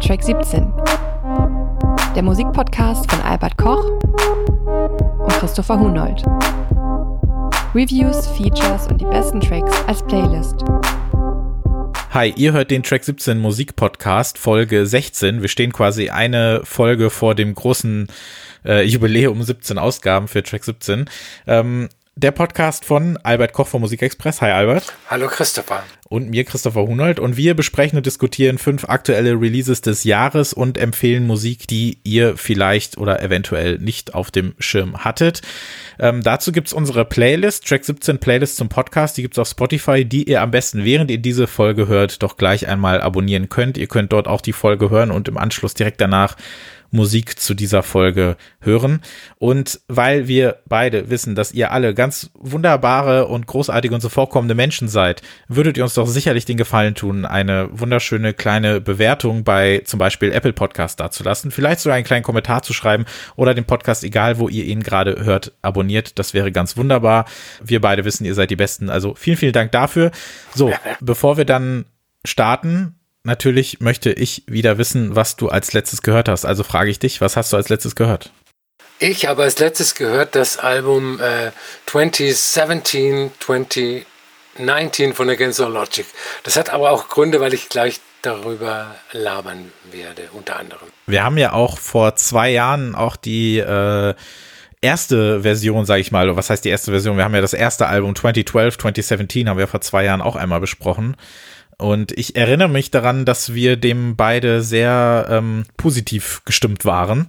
Track 17. Der Musikpodcast von Albert Koch und Christopher Hunold. Reviews, Features und die besten Tracks als Playlist. Hi, ihr hört den Track 17 Musikpodcast Folge 16. Wir stehen quasi eine Folge vor dem großen äh, Jubiläum 17 Ausgaben für Track 17. Ähm, der Podcast von Albert Koch vom Musikexpress. Hi Albert. Hallo Christopher. Und mir Christopher Hunold. Und wir besprechen und diskutieren fünf aktuelle Releases des Jahres und empfehlen Musik, die ihr vielleicht oder eventuell nicht auf dem Schirm hattet. Ähm, dazu gibt's unsere Playlist, Track 17 Playlist zum Podcast. Die gibt's auf Spotify, die ihr am besten, während ihr diese Folge hört, doch gleich einmal abonnieren könnt. Ihr könnt dort auch die Folge hören und im Anschluss direkt danach Musik zu dieser Folge hören. Und weil wir beide wissen, dass ihr alle ganz wunderbare und großartige und so vorkommende Menschen seid, würdet ihr uns doch sicherlich den Gefallen tun, eine wunderschöne kleine Bewertung bei zum Beispiel Apple Podcast dazulassen. Vielleicht sogar einen kleinen Kommentar zu schreiben oder den Podcast, egal wo ihr ihn gerade hört, abonniert. Das wäre ganz wunderbar. Wir beide wissen, ihr seid die Besten. Also vielen, vielen Dank dafür. So, bevor wir dann starten, natürlich möchte ich wieder wissen, was du als letztes gehört hast. Also frage ich dich, was hast du als letztes gehört? Ich habe als letztes gehört das Album äh, 2017, 2019 von Against All Logic. Das hat aber auch Gründe, weil ich gleich darüber labern werde, unter anderem. Wir haben ja auch vor zwei Jahren auch die äh, erste Version, sage ich mal, was heißt die erste Version? Wir haben ja das erste Album 2012, 2017 haben wir vor zwei Jahren auch einmal besprochen. Und ich erinnere mich daran, dass wir dem beide sehr ähm, positiv gestimmt waren.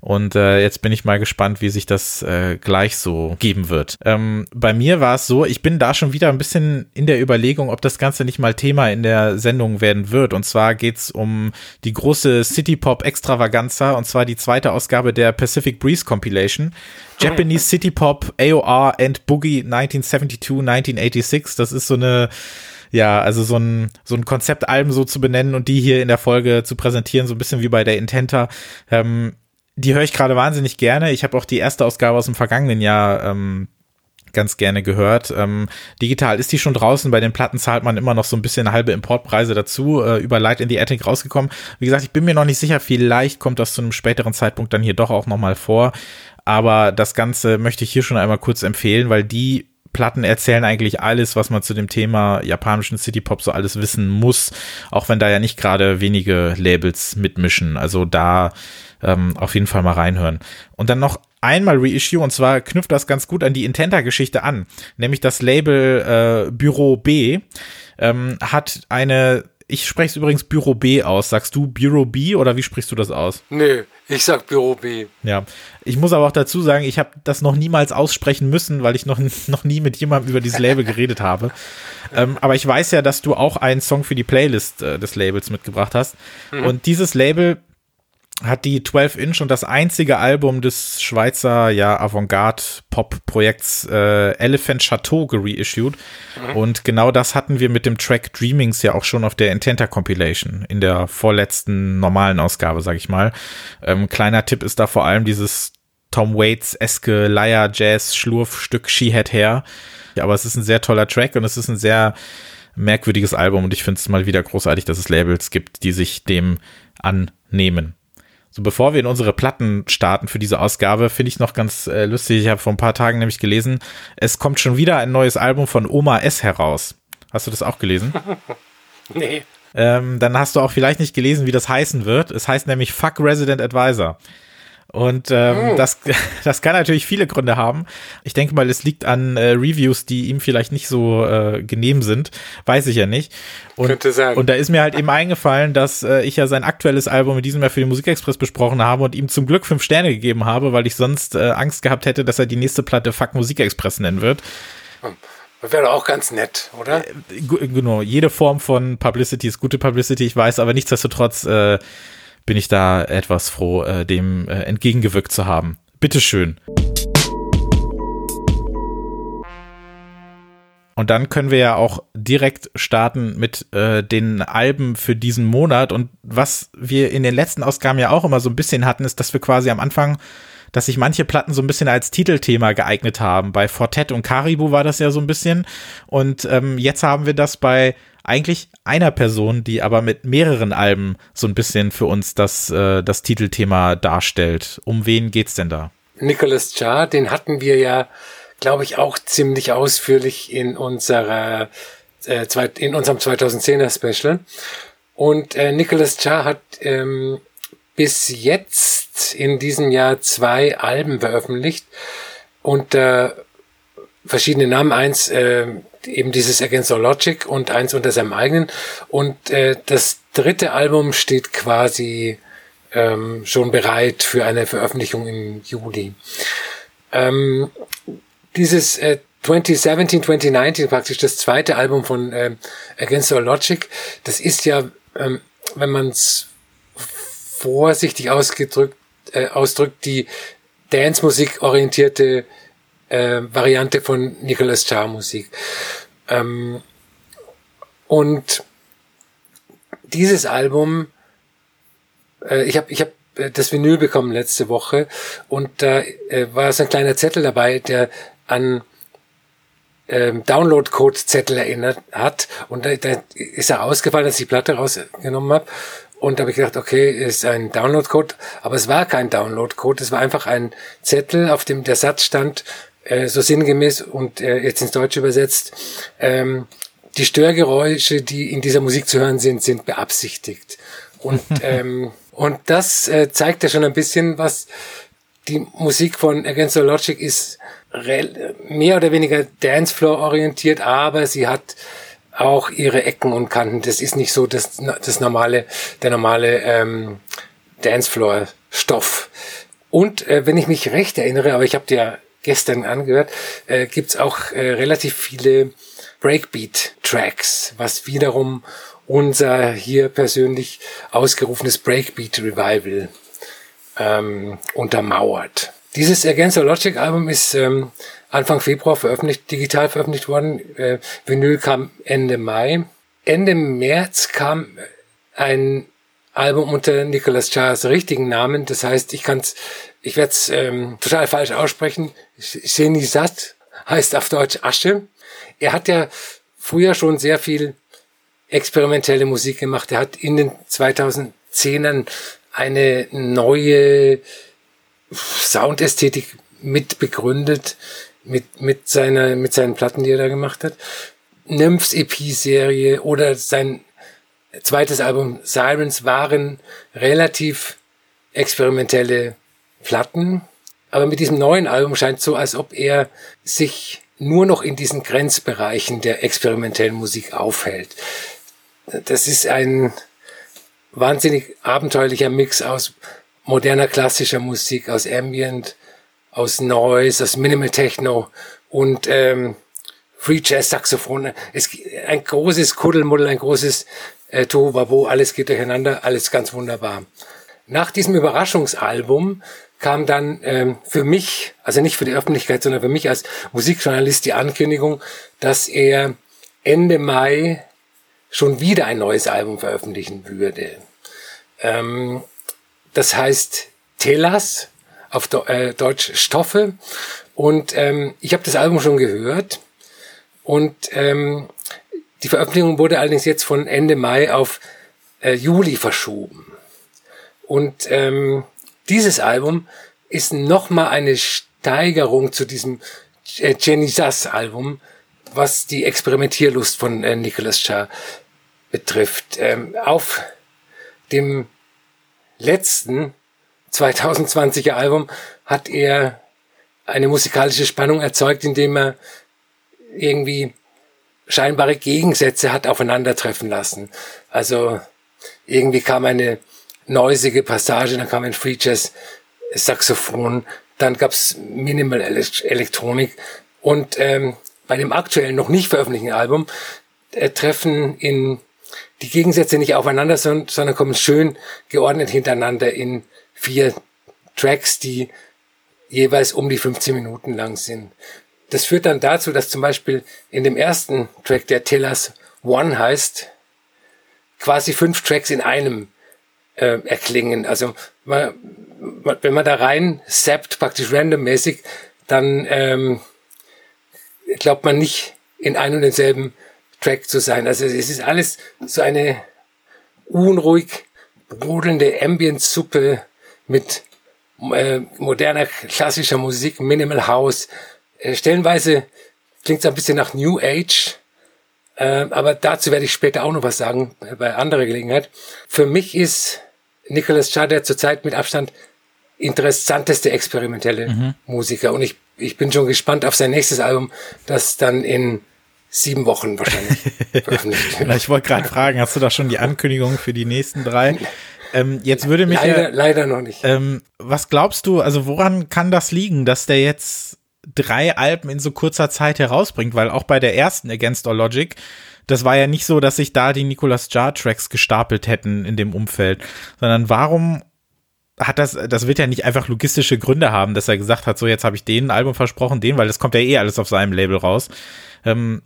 Und äh, jetzt bin ich mal gespannt, wie sich das äh, gleich so geben wird. Ähm, bei mir war es so, ich bin da schon wieder ein bisschen in der Überlegung, ob das Ganze nicht mal Thema in der Sendung werden wird. Und zwar geht's um die große City Pop Extravaganza, und zwar die zweite Ausgabe der Pacific Breeze Compilation. Japanese City Pop AOR and Boogie 1972, 1986. Das ist so eine ja, also so ein, so ein Konzeptalbum so zu benennen und die hier in der Folge zu präsentieren, so ein bisschen wie bei der Intenta, ähm, die höre ich gerade wahnsinnig gerne. Ich habe auch die erste Ausgabe aus dem vergangenen Jahr ähm, ganz gerne gehört. Ähm, digital ist die schon draußen. Bei den Platten zahlt man immer noch so ein bisschen halbe Importpreise dazu. Äh, über Light in the Attic rausgekommen. Wie gesagt, ich bin mir noch nicht sicher. Vielleicht kommt das zu einem späteren Zeitpunkt dann hier doch auch noch mal vor. Aber das Ganze möchte ich hier schon einmal kurz empfehlen, weil die Platten erzählen eigentlich alles, was man zu dem Thema japanischen City Pop so alles wissen muss, auch wenn da ja nicht gerade wenige Labels mitmischen. Also da ähm, auf jeden Fall mal reinhören. Und dann noch einmal Reissue und zwar knüpft das ganz gut an die Intenta-Geschichte an, nämlich das Label äh, Büro B ähm, hat eine ich spreche es übrigens Büro B aus. Sagst du Büro B oder wie sprichst du das aus? Nö, ich sag Büro B. Ja, ich muss aber auch dazu sagen, ich habe das noch niemals aussprechen müssen, weil ich noch, noch nie mit jemandem über dieses Label geredet habe. Ähm, aber ich weiß ja, dass du auch einen Song für die Playlist äh, des Labels mitgebracht hast. Mhm. Und dieses Label hat die 12 Inch und das einzige Album des Schweizer ja Avantgarde Pop Projekts äh, Elephant Chateau gereissued mhm. und genau das hatten wir mit dem Track Dreamings ja auch schon auf der Intenta Compilation in der vorletzten normalen Ausgabe, sag ich mal. Ähm, kleiner Tipp ist da vor allem dieses Tom Waits eske Liar Jazz Schlurfstück She Had Hair. Ja, aber es ist ein sehr toller Track und es ist ein sehr merkwürdiges Album und ich finde es mal wieder großartig, dass es Labels gibt, die sich dem annehmen. So, bevor wir in unsere Platten starten für diese Ausgabe, finde ich noch ganz äh, lustig. Ich habe vor ein paar Tagen nämlich gelesen, es kommt schon wieder ein neues Album von Oma S heraus. Hast du das auch gelesen? nee. Ähm, dann hast du auch vielleicht nicht gelesen, wie das heißen wird. Es heißt nämlich Fuck Resident Advisor. Und ähm, oh. das, das kann natürlich viele Gründe haben. Ich denke mal, es liegt an äh, Reviews, die ihm vielleicht nicht so äh, genehm sind. Weiß ich ja nicht. Und, Könnte sein. Und da ist mir halt eben eingefallen, dass äh, ich ja sein aktuelles Album in diesem Jahr für den Musikexpress besprochen habe und ihm zum Glück fünf Sterne gegeben habe, weil ich sonst äh, Angst gehabt hätte, dass er die nächste Platte Fuck Musikexpress nennen wird. Hm. Wäre auch ganz nett, oder? Äh, genau, jede Form von Publicity ist gute Publicity, ich weiß, aber nichtsdestotrotz äh, bin ich da etwas froh, äh, dem äh, entgegengewirkt zu haben. Bitteschön. Und dann können wir ja auch direkt starten mit äh, den Alben für diesen Monat. Und was wir in den letzten Ausgaben ja auch immer so ein bisschen hatten, ist, dass wir quasi am Anfang, dass sich manche Platten so ein bisschen als Titelthema geeignet haben. Bei Fortet und Caribou war das ja so ein bisschen. Und ähm, jetzt haben wir das bei eigentlich einer Person, die aber mit mehreren Alben so ein bisschen für uns das, äh, das Titelthema darstellt. Um wen geht's denn da? Nicholas Jar, den hatten wir ja, glaube ich, auch ziemlich ausführlich in unserer äh, in unserem 2010er Special. Und äh, Nicholas Jar hat ähm, bis jetzt in diesem Jahr zwei Alben veröffentlicht unter verschiedene Namen. Eins äh, eben dieses Against All Logic und eins unter seinem eigenen. Und äh, das dritte Album steht quasi ähm, schon bereit für eine Veröffentlichung im Juli. Ähm, dieses äh, 2017, 2019 praktisch das zweite Album von ähm, Against All Logic, das ist ja, ähm, wenn man es vorsichtig ausgedrückt, äh, ausdrückt, die Dance-Musik orientierte äh, Variante von Nicholas Char Musik. Ähm, und dieses Album, äh, ich habe ich hab äh, das Vinyl bekommen letzte Woche und da äh, war so ein kleiner Zettel dabei, der an ähm, Download-Code-Zettel erinnert hat. Und da, da ist er ausgefallen, als ich die Platte rausgenommen habe und da habe ich gedacht, okay, ist ein Download-Code, aber es war kein Download-Code, es war einfach ein Zettel, auf dem der Satz stand, äh, so sinngemäß und äh, jetzt ins Deutsche übersetzt, ähm, die Störgeräusche, die in dieser Musik zu hören sind, sind beabsichtigt. Und, ähm, und das äh, zeigt ja schon ein bisschen, was die Musik von Against the Logic ist mehr oder weniger Dancefloor orientiert, aber sie hat auch ihre Ecken und Kanten. Das ist nicht so das, das normale, der normale ähm, Dancefloor-Stoff. Und äh, wenn ich mich recht erinnere, aber ich habe dir gestern angehört, äh, gibt's auch äh, relativ viele Breakbeat-Tracks, was wiederum unser hier persönlich ausgerufenes Breakbeat-Revival ähm, untermauert. Dieses Against Logic Album ist ähm, Anfang Februar veröffentlicht, digital veröffentlicht worden. Äh, Vinyl kam Ende Mai. Ende März kam ein Album unter Nicholas Charles richtigen Namen. Das heißt, ich kann's, ich werde es ähm, total falsch aussprechen. Senisat heißt auf Deutsch Asche. Er hat ja früher schon sehr viel experimentelle Musik gemacht. Er hat in den 2010ern eine neue Soundästhetik mit begründet, mit, mit seiner, mit seinen Platten, die er da gemacht hat. Nymphs EP-Serie oder sein zweites Album Sirens waren relativ experimentelle Platten. Aber mit diesem neuen Album scheint so, als ob er sich nur noch in diesen Grenzbereichen der experimentellen Musik aufhält. Das ist ein wahnsinnig abenteuerlicher Mix aus moderner klassischer Musik, aus Ambient, aus Noise, aus Minimal Techno und ähm, Free Jazz Saxophone. Es ein großes Kuddelmuddel, ein großes äh, Tohuwabo, alles geht durcheinander, alles ganz wunderbar. Nach diesem Überraschungsalbum kam dann ähm, für mich, also nicht für die Öffentlichkeit, sondern für mich als Musikjournalist die Ankündigung, dass er Ende Mai schon wieder ein neues Album veröffentlichen würde. Ähm, das heißt Telas, auf äh, Deutsch Stoffe. Und ähm, ich habe das Album schon gehört. Und ähm, die Veröffentlichung wurde allerdings jetzt von Ende Mai auf äh, Juli verschoben. Und ähm, dieses Album ist nochmal eine Steigerung zu diesem äh, Jenny Sass Album, was die Experimentierlust von äh, Nicholas Shah betrifft. Ähm, auf dem letzten 2020er Album hat er eine musikalische Spannung erzeugt, indem er irgendwie scheinbare Gegensätze hat aufeinandertreffen lassen. Also irgendwie kam eine neusige Passage, dann kam ein Free Jazz Saxophon, dann gab's Minimal Elektronik und ähm, bei dem aktuellen noch nicht veröffentlichten Album äh, treffen in die Gegensätze nicht aufeinander, sondern, sondern kommen schön geordnet hintereinander in vier Tracks, die jeweils um die 15 Minuten lang sind. Das führt dann dazu, dass zum Beispiel in dem ersten Track, der Tellers One heißt, quasi fünf Tracks in einem äh, erklingen. Also man, wenn man da rein zappt, praktisch randommäßig, dann ähm, glaubt man nicht in einen und denselben Track zu sein. Also es ist alles so eine unruhig brodelnde Ambient-Suppe mit äh, moderner klassischer Musik, Minimal House. Äh, stellenweise klingt es ein bisschen nach New Age, äh, aber dazu werde ich später auch noch was sagen, äh, bei anderer Gelegenheit. Für mich ist Nicholas Chader zurzeit mit Abstand interessanteste experimentelle mhm. Musiker und ich, ich bin schon gespannt auf sein nächstes Album, das dann in sieben Wochen wahrscheinlich veröffentlicht wird. ich wollte gerade fragen, hast du da schon die Ankündigung für die nächsten drei? Ähm, jetzt würde mich leider, ja, leider noch nicht. Ähm, was glaubst du, also woran kann das liegen, dass der jetzt drei Alben in so kurzer Zeit herausbringt? Weil auch bei der ersten Against All Logic, das war ja nicht so, dass sich da die Nicolas Jar Tracks gestapelt hätten in dem Umfeld, sondern warum hat das, das wird ja nicht einfach logistische Gründe haben, dass er gesagt hat, so jetzt habe ich den Album versprochen, den, weil das kommt ja eh alles auf seinem Label raus. Ähm,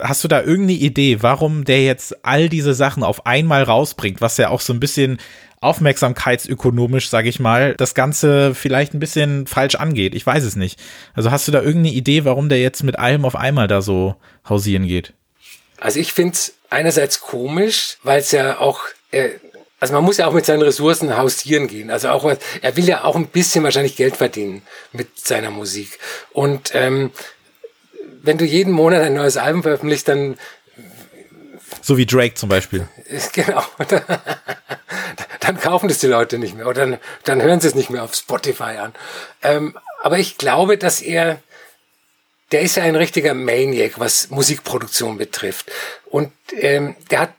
hast du da irgendeine Idee, warum der jetzt all diese Sachen auf einmal rausbringt, was ja auch so ein bisschen aufmerksamkeitsökonomisch, sage ich mal, das Ganze vielleicht ein bisschen falsch angeht. Ich weiß es nicht. Also hast du da irgendeine Idee, warum der jetzt mit allem auf einmal da so hausieren geht? Also ich finde es einerseits komisch, weil es ja auch, äh, also man muss ja auch mit seinen Ressourcen hausieren gehen. Also auch, er will ja auch ein bisschen wahrscheinlich Geld verdienen mit seiner Musik. Und ähm, wenn du jeden Monat ein neues Album veröffentlichst, dann so wie Drake zum Beispiel. Genau. Dann kaufen das die Leute nicht mehr oder dann, dann hören sie es nicht mehr auf Spotify an. Ähm, aber ich glaube, dass er, der ist ja ein richtiger Maniac, was Musikproduktion betrifft. Und ähm, der hat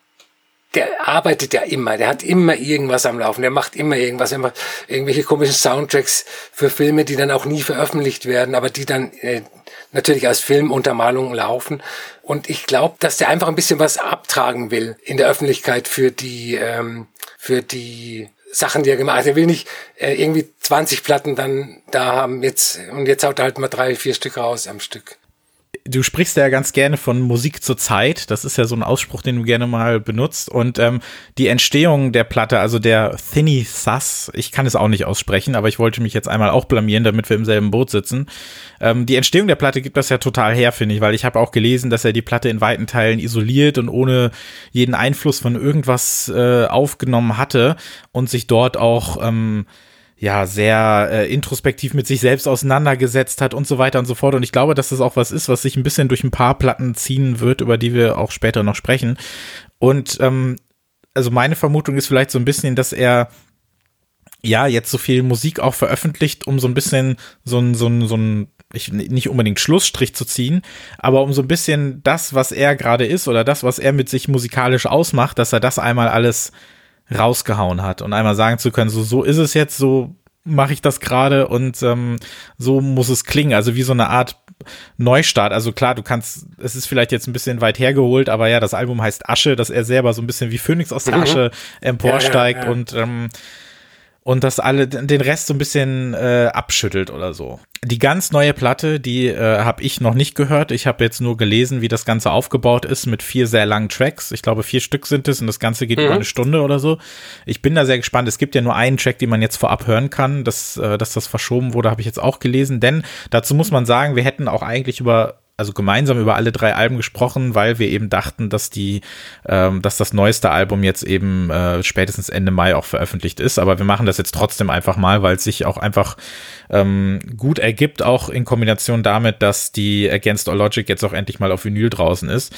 der arbeitet ja immer, der hat immer irgendwas am Laufen, der macht immer irgendwas, immer irgendwelche komischen Soundtracks für Filme, die dann auch nie veröffentlicht werden, aber die dann äh, natürlich als Filmuntermalung laufen. Und ich glaube, dass der einfach ein bisschen was abtragen will in der Öffentlichkeit für die, ähm, für die Sachen, die er gemacht hat. Er will nicht äh, irgendwie 20 Platten dann da haben jetzt und jetzt haut er halt mal drei, vier Stück raus am Stück du sprichst ja ganz gerne von Musik zur Zeit. Das ist ja so ein Ausspruch, den du gerne mal benutzt. Und ähm, die Entstehung der Platte, also der Thinny Sus, ich kann es auch nicht aussprechen, aber ich wollte mich jetzt einmal auch blamieren, damit wir im selben Boot sitzen. Ähm, die Entstehung der Platte gibt das ja total her, finde ich, weil ich habe auch gelesen, dass er die Platte in weiten Teilen isoliert und ohne jeden Einfluss von irgendwas äh, aufgenommen hatte und sich dort auch ähm, ja sehr äh, introspektiv mit sich selbst auseinandergesetzt hat und so weiter und so fort. Und ich glaube, dass das auch was ist, was sich ein bisschen durch ein paar Platten ziehen wird, über die wir auch später noch sprechen. Und ähm, also meine Vermutung ist vielleicht so ein bisschen, dass er ja jetzt so viel Musik auch veröffentlicht, um so ein bisschen so ein, so ein, so ein ich, nicht unbedingt Schlussstrich zu ziehen, aber um so ein bisschen das, was er gerade ist oder das, was er mit sich musikalisch ausmacht, dass er das einmal alles rausgehauen hat und einmal sagen zu können, so, so ist es jetzt, so mache ich das gerade und ähm, so muss es klingen. Also wie so eine Art Neustart. Also klar, du kannst, es ist vielleicht jetzt ein bisschen weit hergeholt, aber ja, das Album heißt Asche, dass er selber so ein bisschen wie Phönix aus der mhm. Asche emporsteigt ja, ja, ja. und ähm, und das alle den Rest so ein bisschen äh, abschüttelt oder so. Die ganz neue Platte, die äh, habe ich noch nicht gehört. Ich habe jetzt nur gelesen, wie das Ganze aufgebaut ist mit vier sehr langen Tracks. Ich glaube, vier Stück sind es und das Ganze geht mhm. über eine Stunde oder so. Ich bin da sehr gespannt. Es gibt ja nur einen Track, den man jetzt vorab hören kann. Dass, äh, dass das verschoben wurde, habe ich jetzt auch gelesen. Denn dazu muss man sagen, wir hätten auch eigentlich über also gemeinsam über alle drei Alben gesprochen, weil wir eben dachten, dass die, ähm, dass das neueste Album jetzt eben äh, spätestens Ende Mai auch veröffentlicht ist. Aber wir machen das jetzt trotzdem einfach mal, weil es sich auch einfach ähm, gut ergibt, auch in Kombination damit, dass die Against All Logic jetzt auch endlich mal auf Vinyl draußen ist.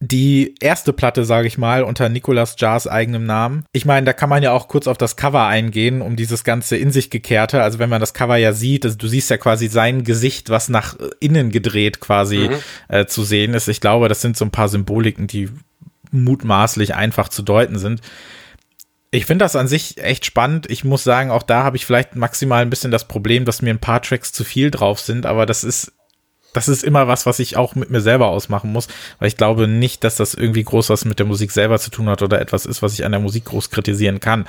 Die erste Platte, sage ich mal, unter Nicolas Jars eigenem Namen. Ich meine, da kann man ja auch kurz auf das Cover eingehen, um dieses ganze in sich gekehrte. Also wenn man das Cover ja sieht, also du siehst ja quasi sein Gesicht, was nach innen gedreht quasi mhm. äh, zu sehen ist. Ich glaube, das sind so ein paar Symboliken, die mutmaßlich einfach zu deuten sind. Ich finde das an sich echt spannend. Ich muss sagen, auch da habe ich vielleicht maximal ein bisschen das Problem, dass mir ein paar Tracks zu viel drauf sind, aber das ist das ist immer was, was ich auch mit mir selber ausmachen muss, weil ich glaube nicht, dass das irgendwie groß was mit der Musik selber zu tun hat oder etwas ist, was ich an der Musik groß kritisieren kann.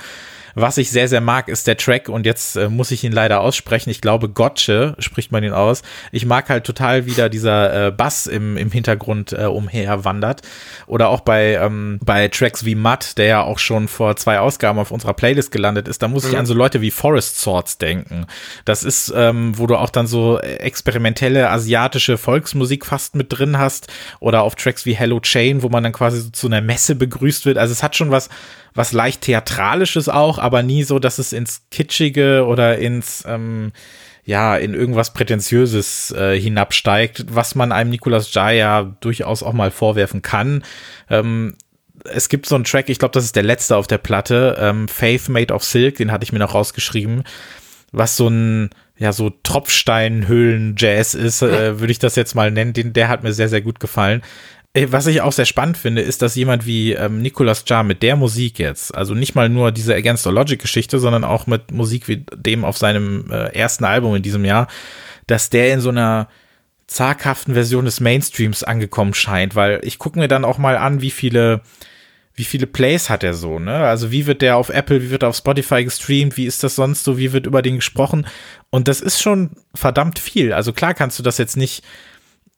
Was ich sehr, sehr mag, ist der Track und jetzt äh, muss ich ihn leider aussprechen. Ich glaube, Gotche spricht man ihn aus. Ich mag halt total wieder dieser äh, Bass im, im Hintergrund äh, umher wandert. Oder auch bei, ähm, bei Tracks wie Mud, der ja auch schon vor zwei Ausgaben auf unserer Playlist gelandet ist. Da muss mhm. ich an so Leute wie Forest Swords denken. Das ist, ähm, wo du auch dann so experimentelle asiatische Volksmusik fast mit drin hast. Oder auf Tracks wie Hello Chain, wo man dann quasi so zu einer Messe begrüßt wird. Also es hat schon was, was leicht theatralisches auch, aber nie so, dass es ins Kitschige oder ins, ähm, ja, in irgendwas Prätentiöses äh, hinabsteigt, was man einem Nicolas Jaya durchaus auch mal vorwerfen kann. Ähm, es gibt so einen Track, ich glaube, das ist der letzte auf der Platte, ähm, Faith Made of Silk, den hatte ich mir noch rausgeschrieben, was so ein, ja, so Tropfsteinhöhlen-Jazz ist, äh, würde ich das jetzt mal nennen. Den, der hat mir sehr, sehr gut gefallen. Äh, was ich auch sehr spannend finde, ist, dass jemand wie ähm, Nicolas Jar mit der Musik jetzt, also nicht mal nur diese Against All Logic Geschichte, sondern auch mit Musik wie dem auf seinem äh, ersten Album in diesem Jahr, dass der in so einer zaghaften Version des Mainstreams angekommen scheint, weil ich gucke mir dann auch mal an, wie viele wie viele Plays hat er so, ne? Also wie wird der auf Apple, wie wird er auf Spotify gestreamt, wie ist das sonst so, wie wird über den gesprochen? Und das ist schon verdammt viel. Also klar kannst du das jetzt nicht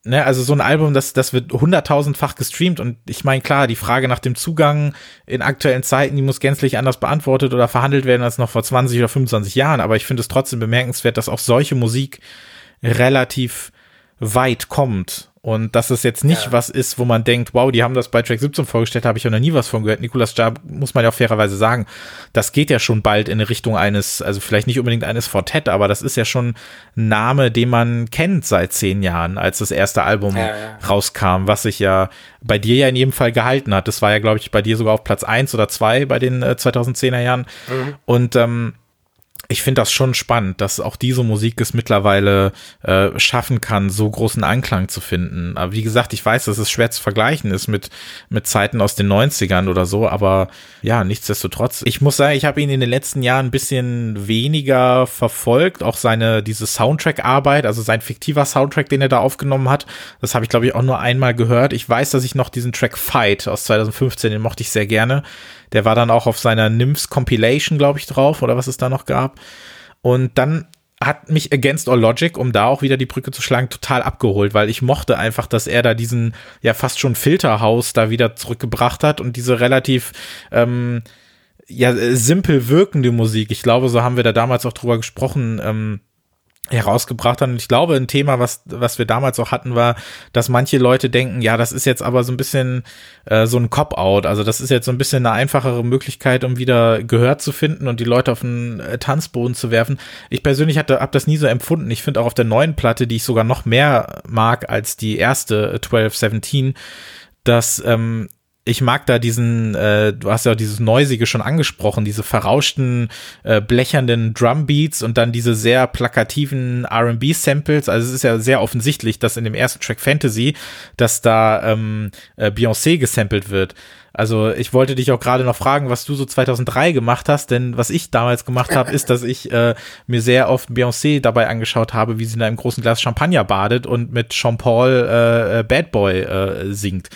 ne, also so ein Album, das, das wird hunderttausendfach gestreamt und ich meine, klar, die Frage nach dem Zugang in aktuellen Zeiten, die muss gänzlich anders beantwortet oder verhandelt werden als noch vor 20 oder 25 Jahren, aber ich finde es trotzdem bemerkenswert, dass auch solche Musik relativ weit kommt und dass es jetzt nicht ja. was ist, wo man denkt, wow, die haben das bei Track 17 vorgestellt, habe ich ja noch nie was von gehört. Nicolas Jar, muss man ja auch fairerweise sagen, das geht ja schon bald in Richtung eines, also vielleicht nicht unbedingt eines Fortett, aber das ist ja schon ein Name, den man kennt seit zehn Jahren, als das erste Album ja, ja. rauskam, was sich ja bei dir ja in jedem Fall gehalten hat. Das war ja, glaube ich, bei dir sogar auf Platz eins oder zwei bei den äh, 2010er Jahren. Mhm. Und ähm, ich finde das schon spannend, dass auch diese Musik es mittlerweile äh, schaffen kann, so großen Anklang zu finden. Aber wie gesagt, ich weiß, dass es schwer zu vergleichen ist mit, mit Zeiten aus den 90ern oder so, aber ja, nichtsdestotrotz. Ich muss sagen, ich habe ihn in den letzten Jahren ein bisschen weniger verfolgt, auch seine, diese Soundtrack-Arbeit, also sein fiktiver Soundtrack, den er da aufgenommen hat. Das habe ich, glaube ich, auch nur einmal gehört. Ich weiß, dass ich noch diesen Track Fight aus 2015, den mochte ich sehr gerne. Der war dann auch auf seiner Nymphs Compilation, glaube ich, drauf oder was es da noch gab. Und dann hat mich Against All Logic, um da auch wieder die Brücke zu schlagen, total abgeholt, weil ich mochte einfach, dass er da diesen ja fast schon Filterhaus da wieder zurückgebracht hat und diese relativ ähm, ja simpel wirkende Musik. Ich glaube, so haben wir da damals auch drüber gesprochen. Ähm, herausgebracht hat. Und ich glaube, ein Thema, was, was wir damals auch hatten, war, dass manche Leute denken, ja, das ist jetzt aber so ein bisschen äh, so ein Cop-out. Also das ist jetzt so ein bisschen eine einfachere Möglichkeit, um wieder Gehör zu finden und die Leute auf den äh, Tanzboden zu werfen. Ich persönlich hatte, habe das nie so empfunden. Ich finde auch auf der neuen Platte, die ich sogar noch mehr mag als die erste 1217, dass ähm, ich mag da diesen, äh, du hast ja dieses Neusige schon angesprochen, diese verrauschten, äh, blechernden Drumbeats und dann diese sehr plakativen RB-Samples. Also es ist ja sehr offensichtlich, dass in dem ersten Track Fantasy, dass da ähm, äh, Beyoncé gesampelt wird. Also ich wollte dich auch gerade noch fragen, was du so 2003 gemacht hast, denn was ich damals gemacht habe, ist, dass ich äh, mir sehr oft Beyoncé dabei angeschaut habe, wie sie in einem großen Glas Champagner badet und mit Jean Paul äh, äh Bad Boy äh, singt.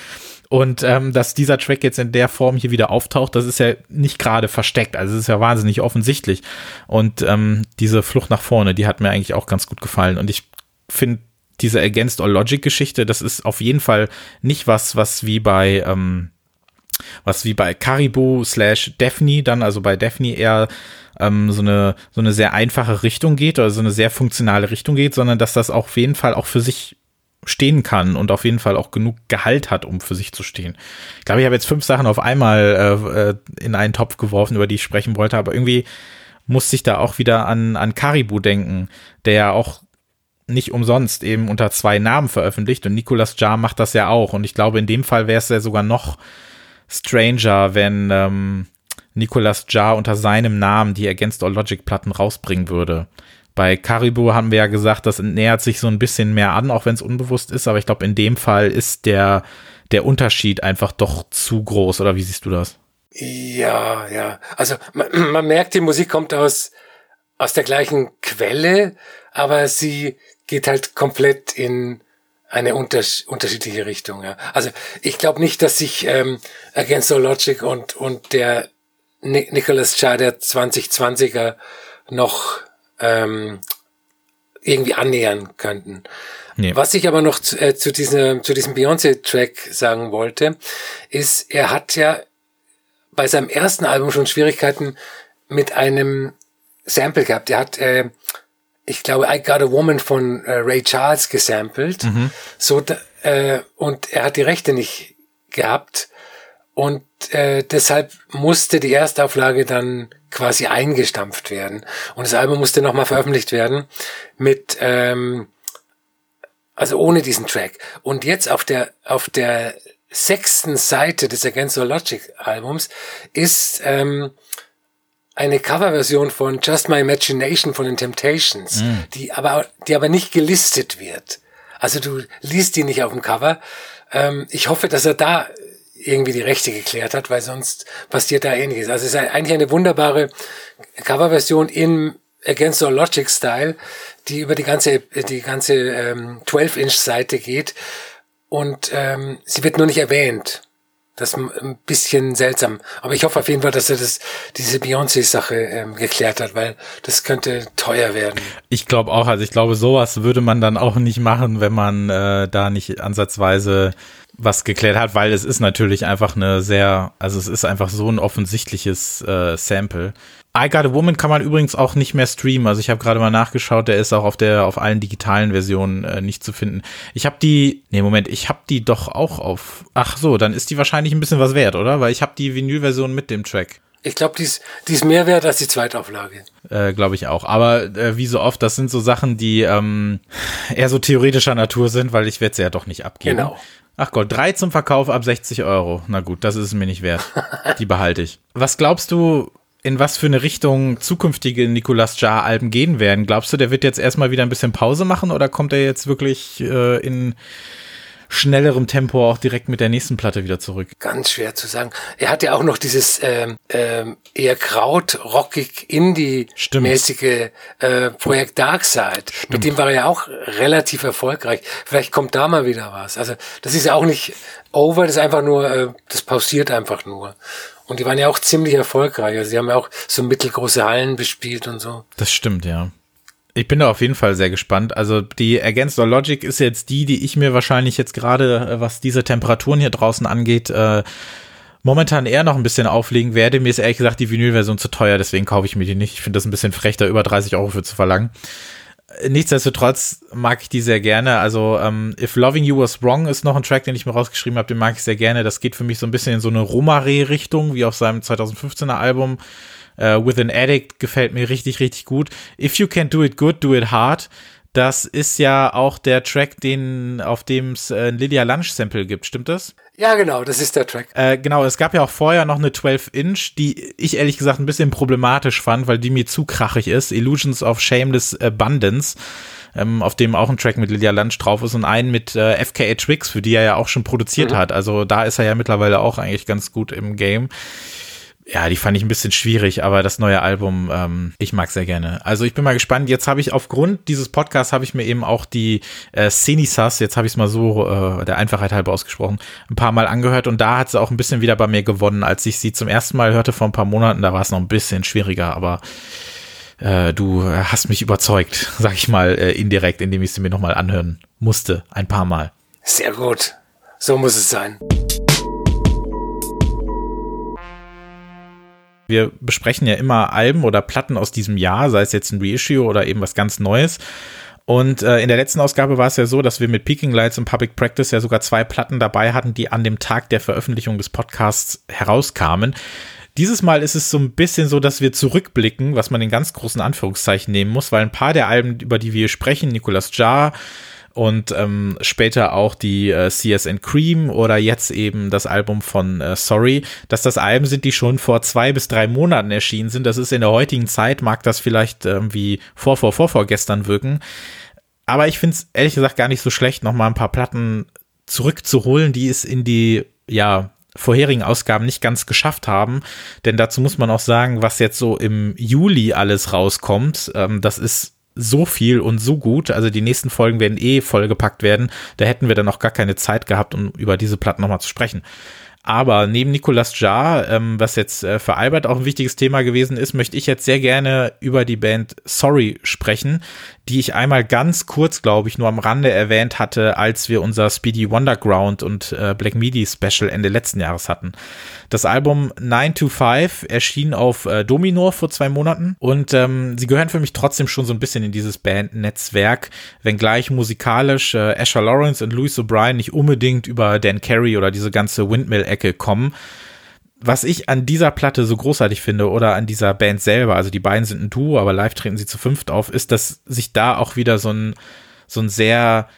Und ähm, dass dieser Track jetzt in der Form hier wieder auftaucht, das ist ja nicht gerade versteckt. Also es ist ja wahnsinnig offensichtlich. Und ähm, diese Flucht nach vorne, die hat mir eigentlich auch ganz gut gefallen. Und ich finde diese Against All Logic Geschichte, das ist auf jeden Fall nicht was, was wie bei ähm, was wie bei Caribou slash Daphne dann, also bei Daphne eher ähm, so eine so eine sehr einfache Richtung geht oder so eine sehr funktionale Richtung geht, sondern dass das auf jeden Fall auch für sich stehen kann und auf jeden Fall auch genug Gehalt hat, um für sich zu stehen. Ich glaube, ich habe jetzt fünf Sachen auf einmal äh, äh, in einen Topf geworfen, über die ich sprechen wollte, aber irgendwie musste ich da auch wieder an, an Caribou denken, der ja auch nicht umsonst eben unter zwei Namen veröffentlicht und Nicolas Jar macht das ja auch und ich glaube, in dem Fall wäre es ja sogar noch stranger, wenn ähm, Nicolas Jar unter seinem Namen die Against All Logic Platten rausbringen würde. Bei Caribou haben wir ja gesagt, das nähert sich so ein bisschen mehr an, auch wenn es unbewusst ist. Aber ich glaube, in dem Fall ist der, der Unterschied einfach doch zu groß. Oder wie siehst du das? Ja, ja. Also man, man merkt, die Musik kommt aus, aus der gleichen Quelle, aber sie geht halt komplett in eine unters unterschiedliche Richtung. Ja. Also ich glaube nicht, dass sich ähm, Against All Logic und, und der Nicholas Jar der 2020er noch ähm, irgendwie annähern könnten. Nee. Was ich aber noch zu, äh, zu, dieser, zu diesem Beyoncé-Track sagen wollte, ist, er hat ja bei seinem ersten Album schon Schwierigkeiten mit einem Sample gehabt. Er hat, äh, ich glaube, I Got a Woman von äh, Ray Charles gesampelt. Mhm. So, äh, und er hat die Rechte nicht gehabt. Und äh, deshalb musste die Erstauflage dann quasi eingestampft werden. Und das Album musste nochmal veröffentlicht werden mit, ähm, also ohne diesen Track. Und jetzt auf der, auf der sechsten Seite des Against All Logic Albums ist ähm, eine Coverversion von Just My Imagination von den Temptations, mm. die aber, die aber nicht gelistet wird. Also du liest die nicht auf dem Cover. Ähm, ich hoffe, dass er da irgendwie die Rechte geklärt hat, weil sonst passiert da ähnliches. Also es ist eigentlich eine wunderbare Coverversion im Against All Logic Style, die über die ganze, die ganze ähm, 12-Inch-Seite geht. Und ähm, sie wird nur nicht erwähnt. Das ist ein bisschen seltsam. Aber ich hoffe auf jeden Fall, dass er das, diese Beyoncé-Sache ähm, geklärt hat, weil das könnte teuer werden. Ich glaube auch, also ich glaube, sowas würde man dann auch nicht machen, wenn man äh, da nicht ansatzweise was geklärt hat, weil es ist natürlich einfach eine sehr, also es ist einfach so ein offensichtliches äh, Sample. I Got a Woman kann man übrigens auch nicht mehr streamen. Also ich habe gerade mal nachgeschaut, der ist auch auf der auf allen digitalen Versionen äh, nicht zu finden. Ich habe die, nee Moment, ich habe die doch auch auf. Ach so, dann ist die wahrscheinlich ein bisschen was wert, oder? Weil ich habe die Vinyl-Version mit dem Track. Ich glaube, die ist, die ist mehr wert als die Zweitauflage. Äh, glaube ich auch. Aber äh, wie so oft, das sind so Sachen, die ähm, eher so theoretischer Natur sind, weil ich werde sie ja doch nicht abgeben. Genau. Ach Gott, drei zum Verkauf ab 60 Euro. Na gut, das ist es mir nicht wert. Die behalte ich. Was glaubst du, in was für eine Richtung zukünftige Nicolas Jar-Alben gehen werden. Glaubst du, der wird jetzt erstmal wieder ein bisschen Pause machen oder kommt er jetzt wirklich äh, in schnellerem Tempo auch direkt mit der nächsten Platte wieder zurück? Ganz schwer zu sagen. Er hat ja auch noch dieses ähm, ähm, eher krautrockig Indie-mäßige äh, Projekt Darkside. Stimmt. Mit dem war er ja auch relativ erfolgreich. Vielleicht kommt da mal wieder was. Also das ist ja auch nicht over, das ist einfach nur, äh, das pausiert einfach nur. Und die waren ja auch ziemlich erfolgreich. Also die haben ja auch so mittelgroße Hallen bespielt und so. Das stimmt, ja. Ich bin da auf jeden Fall sehr gespannt. Also die Against All Logic ist jetzt die, die ich mir wahrscheinlich jetzt gerade, äh, was diese Temperaturen hier draußen angeht, äh, momentan eher noch ein bisschen auflegen werde. Mir ist ehrlich gesagt die Vinylversion zu teuer, deswegen kaufe ich mir die nicht. Ich finde das ein bisschen frech, da über 30 Euro für zu verlangen. Nichtsdestotrotz mag ich die sehr gerne. Also ähm, If Loving You Was Wrong ist noch ein Track, den ich mir rausgeschrieben habe, den mag ich sehr gerne. Das geht für mich so ein bisschen in so eine Romare-Richtung, wie auf seinem 2015er Album. Uh, With an Addict gefällt mir richtig, richtig gut. If You Can't Do It Good, Do It Hard. Das ist ja auch der Track, den, auf dem es äh, ein Lydia Lunch Sample gibt, stimmt das? Ja, genau, das ist der Track. Äh, genau, es gab ja auch vorher noch eine 12-Inch, die ich ehrlich gesagt ein bisschen problematisch fand, weil die mir zu krachig ist. Illusions of Shameless Abundance, ähm, auf dem auch ein Track mit Lydia Lunch drauf ist und einen mit äh, FKA Tricks, für die er ja auch schon produziert mhm. hat. Also da ist er ja mittlerweile auch eigentlich ganz gut im Game ja, die fand ich ein bisschen schwierig, aber das neue Album, ähm, ich mag sehr gerne. Also ich bin mal gespannt. Jetzt habe ich aufgrund dieses Podcasts habe ich mir eben auch die äh, Cenisas, jetzt habe ich es mal so äh, der Einfachheit halber ausgesprochen, ein paar Mal angehört und da hat sie auch ein bisschen wieder bei mir gewonnen, als ich sie zum ersten Mal hörte vor ein paar Monaten. Da war es noch ein bisschen schwieriger, aber äh, du hast mich überzeugt, sag ich mal äh, indirekt, indem ich sie mir nochmal anhören musste, ein paar Mal. Sehr gut. So muss es sein. Wir besprechen ja immer Alben oder Platten aus diesem Jahr, sei es jetzt ein Reissue oder eben was ganz Neues. Und äh, in der letzten Ausgabe war es ja so, dass wir mit Peaking Lights und Public Practice ja sogar zwei Platten dabei hatten, die an dem Tag der Veröffentlichung des Podcasts herauskamen. Dieses Mal ist es so ein bisschen so, dass wir zurückblicken, was man in ganz großen Anführungszeichen nehmen muss, weil ein paar der Alben, über die wir sprechen, Nicolas Jar, und ähm, später auch die äh, CSN Cream oder jetzt eben das Album von äh, Sorry, dass das Alben sind, die schon vor zwei bis drei Monaten erschienen sind. Das ist in der heutigen Zeit, mag das vielleicht irgendwie vor, vor, vor, vor gestern wirken. Aber ich finde es ehrlich gesagt gar nicht so schlecht, nochmal ein paar Platten zurückzuholen, die es in die, ja, vorherigen Ausgaben nicht ganz geschafft haben. Denn dazu muss man auch sagen, was jetzt so im Juli alles rauskommt, ähm, das ist so viel und so gut. Also die nächsten Folgen werden eh vollgepackt werden. Da hätten wir dann noch gar keine Zeit gehabt, um über diese Platten nochmal zu sprechen. Aber neben Nicolas Jarre, ähm, was jetzt äh, für Albert auch ein wichtiges Thema gewesen ist, möchte ich jetzt sehr gerne über die Band Sorry sprechen, die ich einmal ganz kurz, glaube ich, nur am Rande erwähnt hatte, als wir unser Speedy Wonderground und äh, Black Midi Special Ende letzten Jahres hatten. Das Album 9 to 5 erschien auf äh, Dominor vor zwei Monaten und ähm, sie gehören für mich trotzdem schon so ein bisschen in dieses Bandnetzwerk, wenngleich musikalisch äh, Asher Lawrence und Louis O'Brien nicht unbedingt über Dan Carey oder diese ganze Windmill-Ecke kommen. Was ich an dieser Platte so großartig finde oder an dieser Band selber, also die beiden sind ein Duo, aber live treten sie zu fünft auf, ist, dass sich da auch wieder so ein, so ein sehr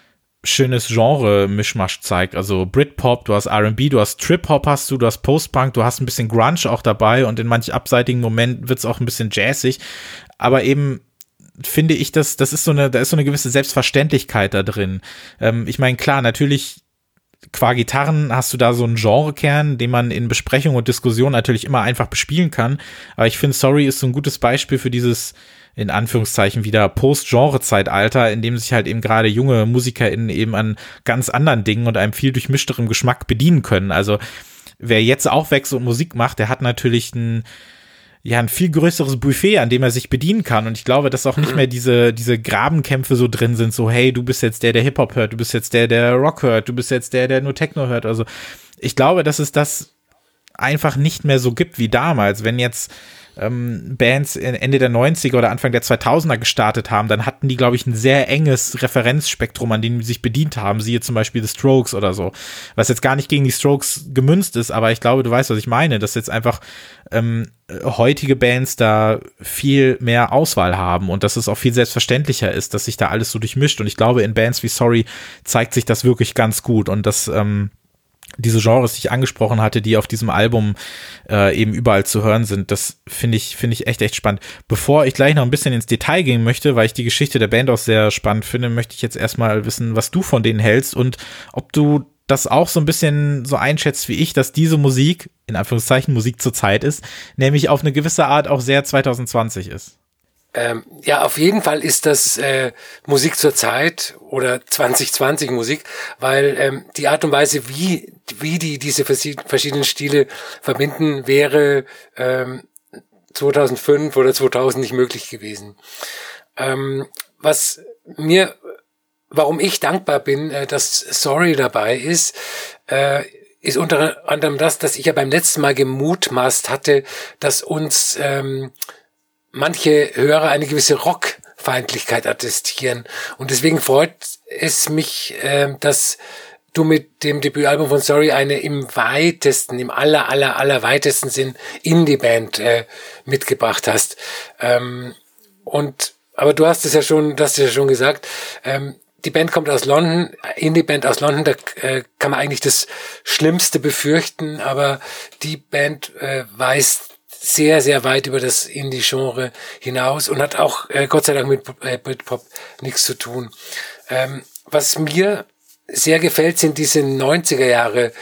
schönes Genre-Mischmasch zeigt. Also Britpop, du hast R&B, du hast Trip-Hop hast du, du hast Post-Punk, du hast ein bisschen Grunge auch dabei und in manch abseitigen Momenten wird es auch ein bisschen jazzig. Aber eben finde ich, dass das ist so eine, da ist so eine gewisse Selbstverständlichkeit da drin. Ähm, ich meine, klar, natürlich qua Gitarren hast du da so einen Genrekern, den man in Besprechung und Diskussion natürlich immer einfach bespielen kann. Aber ich finde, Sorry ist so ein gutes Beispiel für dieses, in Anführungszeichen, wieder Post-Genre-Zeitalter, in dem sich halt eben gerade junge MusikerInnen eben an ganz anderen Dingen und einem viel durchmischterem Geschmack bedienen können. Also, wer jetzt aufwächst und Musik macht, der hat natürlich ein, ja ein viel größeres Buffet, an dem er sich bedienen kann. Und ich glaube, dass auch nicht mhm. mehr diese, diese Grabenkämpfe so drin sind, so, hey, du bist jetzt der, der Hip-Hop hört, du bist jetzt der, der Rock hört, du bist jetzt der, der nur Techno hört. Also ich glaube, dass es das einfach nicht mehr so gibt wie damals. Wenn jetzt ähm, Bands Ende der 90er oder Anfang der 2000er gestartet haben, dann hatten die, glaube ich, ein sehr enges Referenzspektrum, an dem sie sich bedient haben. Siehe zum Beispiel The Strokes oder so. Was jetzt gar nicht gegen die Strokes gemünzt ist, aber ich glaube, du weißt, was ich meine, dass jetzt einfach ähm, heutige Bands da viel mehr Auswahl haben und dass es auch viel selbstverständlicher ist, dass sich da alles so durchmischt. Und ich glaube, in Bands wie Sorry zeigt sich das wirklich ganz gut und das ähm, diese Genres, die ich angesprochen hatte, die auf diesem Album äh, eben überall zu hören sind, das finde ich, finde ich echt, echt spannend. Bevor ich gleich noch ein bisschen ins Detail gehen möchte, weil ich die Geschichte der Band auch sehr spannend finde, möchte ich jetzt erstmal wissen, was du von denen hältst und ob du das auch so ein bisschen so einschätzt wie ich, dass diese Musik, in Anführungszeichen Musik zur Zeit ist, nämlich auf eine gewisse Art auch sehr 2020 ist. Ähm, ja, auf jeden Fall ist das äh, Musik zur Zeit oder 2020 Musik, weil ähm, die Art und Weise, wie, wie die diese verschiedenen Stile verbinden, wäre ähm, 2005 oder 2000 nicht möglich gewesen. Ähm, was mir, warum ich dankbar bin, äh, dass Sorry dabei ist, äh, ist unter anderem das, dass ich ja beim letzten Mal gemutmaßt hatte, dass uns ähm, manche Hörer eine gewisse Rockfeindlichkeit attestieren. Und deswegen freut es mich, äh, dass du mit dem Debütalbum von Sorry eine im weitesten, im aller, aller, aller weitesten Sinn Indie-Band äh, mitgebracht hast. Ähm, und aber du hast es ja schon, du hast es ja schon gesagt, ähm, die Band kommt aus London, Indie-Band aus London, da äh, kann man eigentlich das Schlimmste befürchten, aber die Band äh, weiß sehr, sehr weit über das Indie-Genre hinaus und hat auch äh, Gott sei Dank mit äh, Britpop nichts zu tun. Ähm, was mir sehr gefällt, sind diese 90er Jahre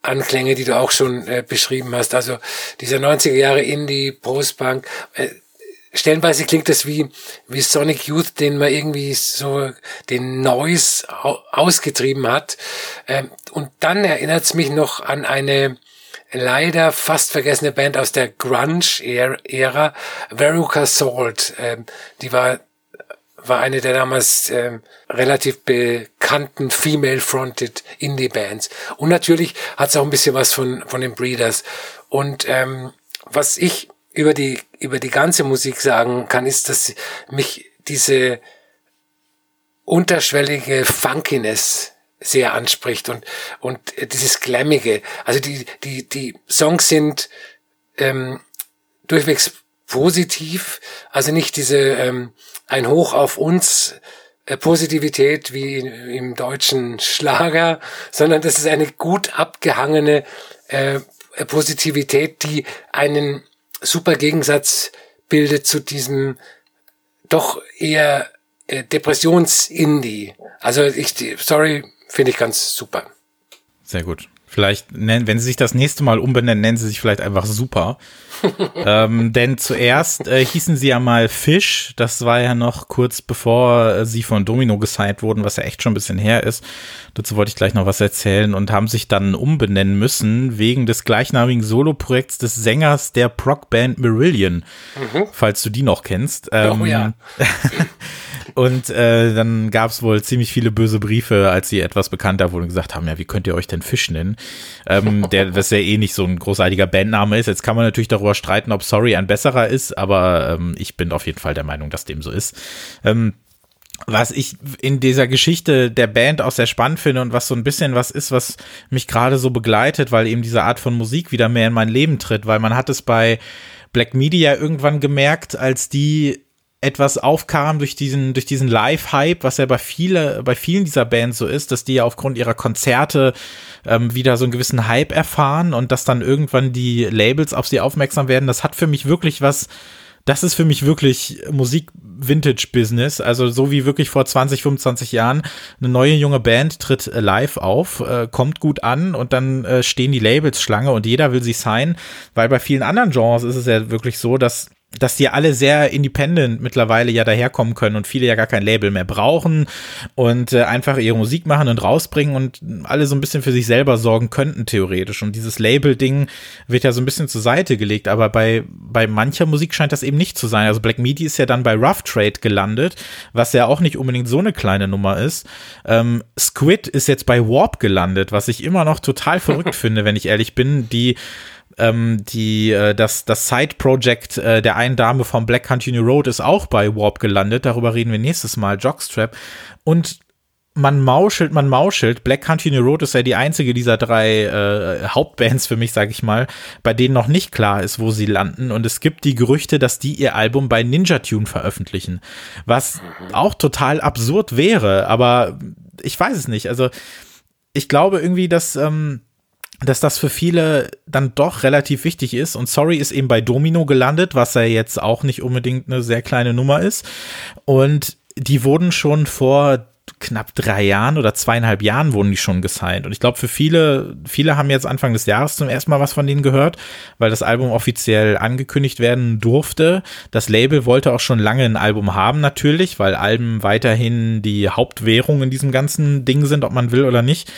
Anklänge, die du auch schon äh, beschrieben hast. Also dieser 90er Jahre Indie, Postpunk. Äh, stellenweise klingt das wie, wie Sonic Youth, den man irgendwie so den Noise ausgetrieben hat. Ähm, und dann erinnert es mich noch an eine leider fast vergessene Band aus der Grunge-Ära, Veruca Salt. Ähm, die war war eine der damals ähm, relativ bekannten female-fronted Indie-Bands. Und natürlich hat es auch ein bisschen was von, von den Breeders. Und ähm, was ich über die, über die ganze Musik sagen kann, ist, dass mich diese unterschwellige Funkiness sehr anspricht und, und dieses Glammige. Also die, die, die Songs sind ähm, durchwegs positiv, also nicht diese ähm, ein Hoch auf uns äh, Positivität wie im deutschen Schlager, sondern das ist eine gut abgehangene äh, Positivität, die einen super Gegensatz bildet zu diesem doch eher äh, Depressions-Indie. Also ich, sorry, Finde ich ganz super. Sehr gut. Vielleicht, nennen, wenn sie sich das nächste Mal umbenennen, nennen sie sich vielleicht einfach Super. ähm, denn zuerst äh, hießen sie ja mal Fish. Das war ja noch kurz bevor äh, sie von Domino gesigned wurden, was ja echt schon ein bisschen her ist. Dazu wollte ich gleich noch was erzählen und haben sich dann umbenennen müssen wegen des gleichnamigen Soloprojekts des Sängers der Proc-Band Marillion, mhm. falls du die noch kennst. Ähm, oh ja. Und äh, dann gab es wohl ziemlich viele böse Briefe, als sie etwas bekannter wurden und gesagt haben, ja, wie könnt ihr euch denn Fisch nennen? Ähm, der, das ja eh nicht so ein großartiger Bandname ist. Jetzt kann man natürlich darüber streiten, ob Sorry ein besserer ist, aber ähm, ich bin auf jeden Fall der Meinung, dass dem so ist. Ähm, was ich in dieser Geschichte der Band auch sehr spannend finde und was so ein bisschen was ist, was mich gerade so begleitet, weil eben diese Art von Musik wieder mehr in mein Leben tritt, weil man hat es bei Black Media irgendwann gemerkt, als die etwas aufkam durch diesen, durch diesen Live-Hype, was ja bei viele, bei vielen dieser Bands so ist, dass die ja aufgrund ihrer Konzerte ähm, wieder so einen gewissen Hype erfahren und dass dann irgendwann die Labels auf sie aufmerksam werden. Das hat für mich wirklich was, das ist für mich wirklich Musik-Vintage-Business. Also so wie wirklich vor 20, 25 Jahren eine neue junge Band tritt äh, live auf, äh, kommt gut an und dann äh, stehen die Labels Schlange und jeder will sie sein, weil bei vielen anderen Genres ist es ja wirklich so, dass dass die alle sehr independent mittlerweile ja daherkommen können und viele ja gar kein Label mehr brauchen und äh, einfach ihre Musik machen und rausbringen und alle so ein bisschen für sich selber sorgen könnten theoretisch. Und dieses Label-Ding wird ja so ein bisschen zur Seite gelegt, aber bei, bei mancher Musik scheint das eben nicht zu sein. Also Black Midi ist ja dann bei Rough Trade gelandet, was ja auch nicht unbedingt so eine kleine Nummer ist. Ähm, Squid ist jetzt bei Warp gelandet, was ich immer noch total verrückt finde, wenn ich ehrlich bin. Die ähm, die, äh, das, das Side-Project äh, der einen Dame vom Black Country New Road ist auch bei Warp gelandet. Darüber reden wir nächstes Mal. Jockstrap. Und man mauschelt, man mauschelt. Black Country New Road ist ja die einzige dieser drei äh, Hauptbands für mich, sag ich mal, bei denen noch nicht klar ist, wo sie landen. Und es gibt die Gerüchte, dass die ihr Album bei Ninja Tune veröffentlichen. Was auch total absurd wäre, aber ich weiß es nicht. Also ich glaube irgendwie, dass ähm, dass das für viele dann doch relativ wichtig ist. Und Sorry ist eben bei Domino gelandet, was ja jetzt auch nicht unbedingt eine sehr kleine Nummer ist. Und die wurden schon vor knapp drei Jahren oder zweieinhalb Jahren wurden die schon gesigned. Und ich glaube, für viele, viele haben jetzt Anfang des Jahres zum ersten Mal was von denen gehört, weil das Album offiziell angekündigt werden durfte. Das Label wollte auch schon lange ein Album haben, natürlich, weil Alben weiterhin die Hauptwährung in diesem ganzen Ding sind, ob man will oder nicht.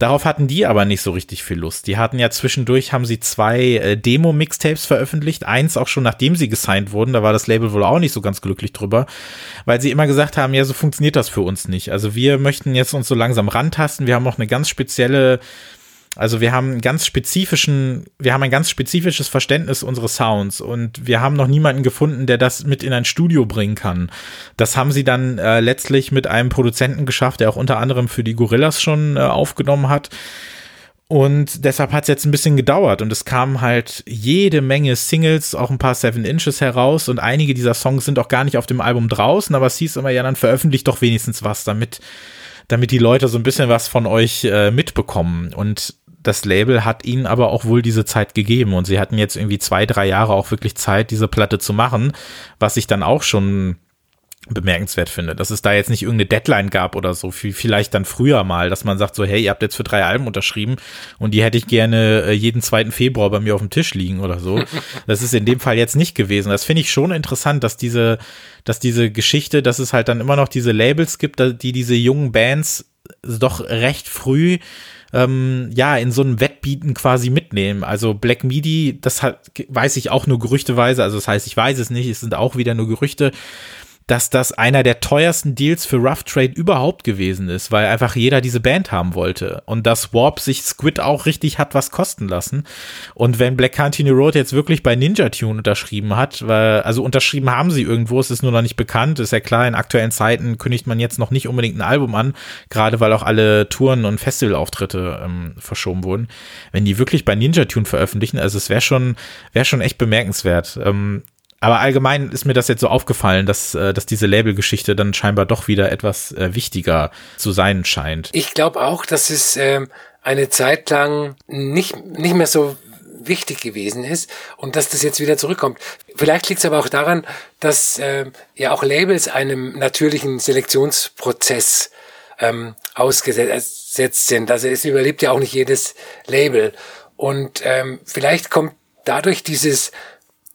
Darauf hatten die aber nicht so richtig viel Lust. Die hatten ja zwischendurch, haben sie zwei äh, Demo-Mixtapes veröffentlicht, eins auch schon nachdem sie gesigned wurden, da war das Label wohl auch nicht so ganz glücklich drüber, weil sie immer gesagt haben, ja, so funktioniert das für uns nicht. Also wir möchten jetzt uns so langsam rantasten, wir haben auch eine ganz spezielle also wir haben ganz spezifischen, wir haben ein ganz spezifisches Verständnis unseres Sounds und wir haben noch niemanden gefunden, der das mit in ein Studio bringen kann. Das haben sie dann äh, letztlich mit einem Produzenten geschafft, der auch unter anderem für die Gorillas schon äh, aufgenommen hat. Und deshalb hat es jetzt ein bisschen gedauert und es kamen halt jede Menge Singles, auch ein paar Seven Inches heraus und einige dieser Songs sind auch gar nicht auf dem Album draußen, aber es hieß immer, ja, dann veröffentlicht doch wenigstens was, damit, damit die Leute so ein bisschen was von euch äh, mitbekommen. Und das Label hat ihnen aber auch wohl diese Zeit gegeben und sie hatten jetzt irgendwie zwei, drei Jahre auch wirklich Zeit, diese Platte zu machen, was ich dann auch schon bemerkenswert finde, dass es da jetzt nicht irgendeine Deadline gab oder so, vielleicht dann früher mal, dass man sagt so, hey, ihr habt jetzt für drei Alben unterschrieben und die hätte ich gerne äh, jeden zweiten Februar bei mir auf dem Tisch liegen oder so. Das ist in dem Fall jetzt nicht gewesen. Das finde ich schon interessant, dass diese, dass diese Geschichte, dass es halt dann immer noch diese Labels gibt, die diese jungen Bands doch recht früh ähm, ja, in so einem Wettbieten quasi mitnehmen. Also Black Midi, das hat, weiß ich auch nur gerüchteweise, also das heißt, ich weiß es nicht, es sind auch wieder nur Gerüchte, dass das einer der teuersten Deals für Rough Trade überhaupt gewesen ist, weil einfach jeder diese Band haben wollte und dass Warp sich Squid auch richtig hat was kosten lassen. Und wenn Black Country Road jetzt wirklich bei Ninja Tune unterschrieben hat, weil, also unterschrieben haben sie irgendwo, es ist nur noch nicht bekannt, ist ja klar, in aktuellen Zeiten kündigt man jetzt noch nicht unbedingt ein Album an, gerade weil auch alle Touren und Festivalauftritte ähm, verschoben wurden. Wenn die wirklich bei Ninja Tune veröffentlichen, also es wäre schon, wäre schon echt bemerkenswert. Ähm, aber allgemein ist mir das jetzt so aufgefallen, dass, äh, dass diese Labelgeschichte dann scheinbar doch wieder etwas äh, wichtiger zu sein scheint. Ich glaube auch, dass es äh, eine Zeit lang nicht, nicht mehr so wichtig gewesen ist und dass das jetzt wieder zurückkommt. Vielleicht liegt es aber auch daran, dass äh, ja auch Labels einem natürlichen Selektionsprozess ähm, ausgesetzt sind. Also es überlebt ja auch nicht jedes Label. Und ähm, vielleicht kommt dadurch dieses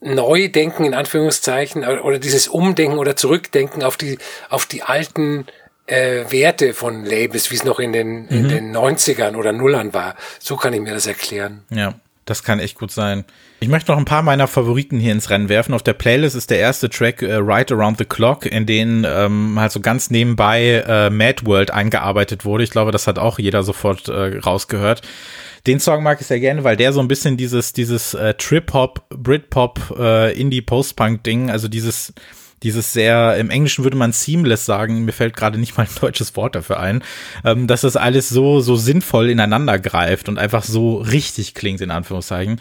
Neudenken in Anführungszeichen oder dieses Umdenken oder Zurückdenken auf die auf die alten äh, Werte von Labels, wie es noch in den, mhm. in den 90ern oder Nullern war. So kann ich mir das erklären. Ja, das kann echt gut sein. Ich möchte noch ein paar meiner Favoriten hier ins Rennen werfen. Auf der Playlist ist der erste Track äh, Right Around the Clock, in den ähm, halt so ganz nebenbei äh, Mad World eingearbeitet wurde. Ich glaube, das hat auch jeder sofort äh, rausgehört. Den Song mag ich sehr gerne, weil der so ein bisschen dieses, dieses äh, Trip-Hop, Brit-Pop, äh, Indie-Post-Punk-Ding, also dieses dieses sehr, im Englischen würde man seamless sagen, mir fällt gerade nicht mal ein deutsches Wort dafür ein, ähm, dass das alles so, so sinnvoll ineinander greift und einfach so richtig klingt, in Anführungszeichen.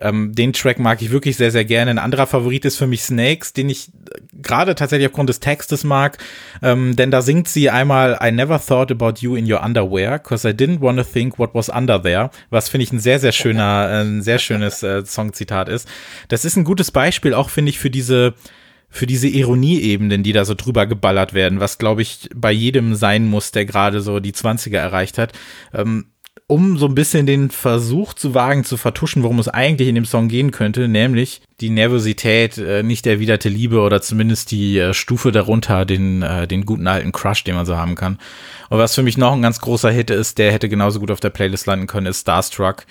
Ähm, den Track mag ich wirklich sehr, sehr gerne. Ein anderer Favorit ist für mich Snakes, den ich gerade tatsächlich aufgrund des Textes mag, ähm, denn da singt sie einmal I never thought about you in your underwear, cause I didn't want to think what was under there, was finde ich ein sehr, sehr schöner, ein sehr schönes äh, Songzitat ist. Das ist ein gutes Beispiel auch, finde ich, für diese für diese Ironieebenen, die da so drüber geballert werden, was glaube ich bei jedem sein muss, der gerade so die 20er erreicht hat. Ähm, um so ein bisschen den Versuch zu wagen, zu vertuschen, worum es eigentlich in dem Song gehen könnte, nämlich die Nervosität, äh, nicht erwiderte Liebe oder zumindest die äh, Stufe darunter, den, äh, den guten alten Crush, den man so haben kann. Und was für mich noch ein ganz großer Hit ist, der hätte genauso gut auf der Playlist landen können, ist Starstruck.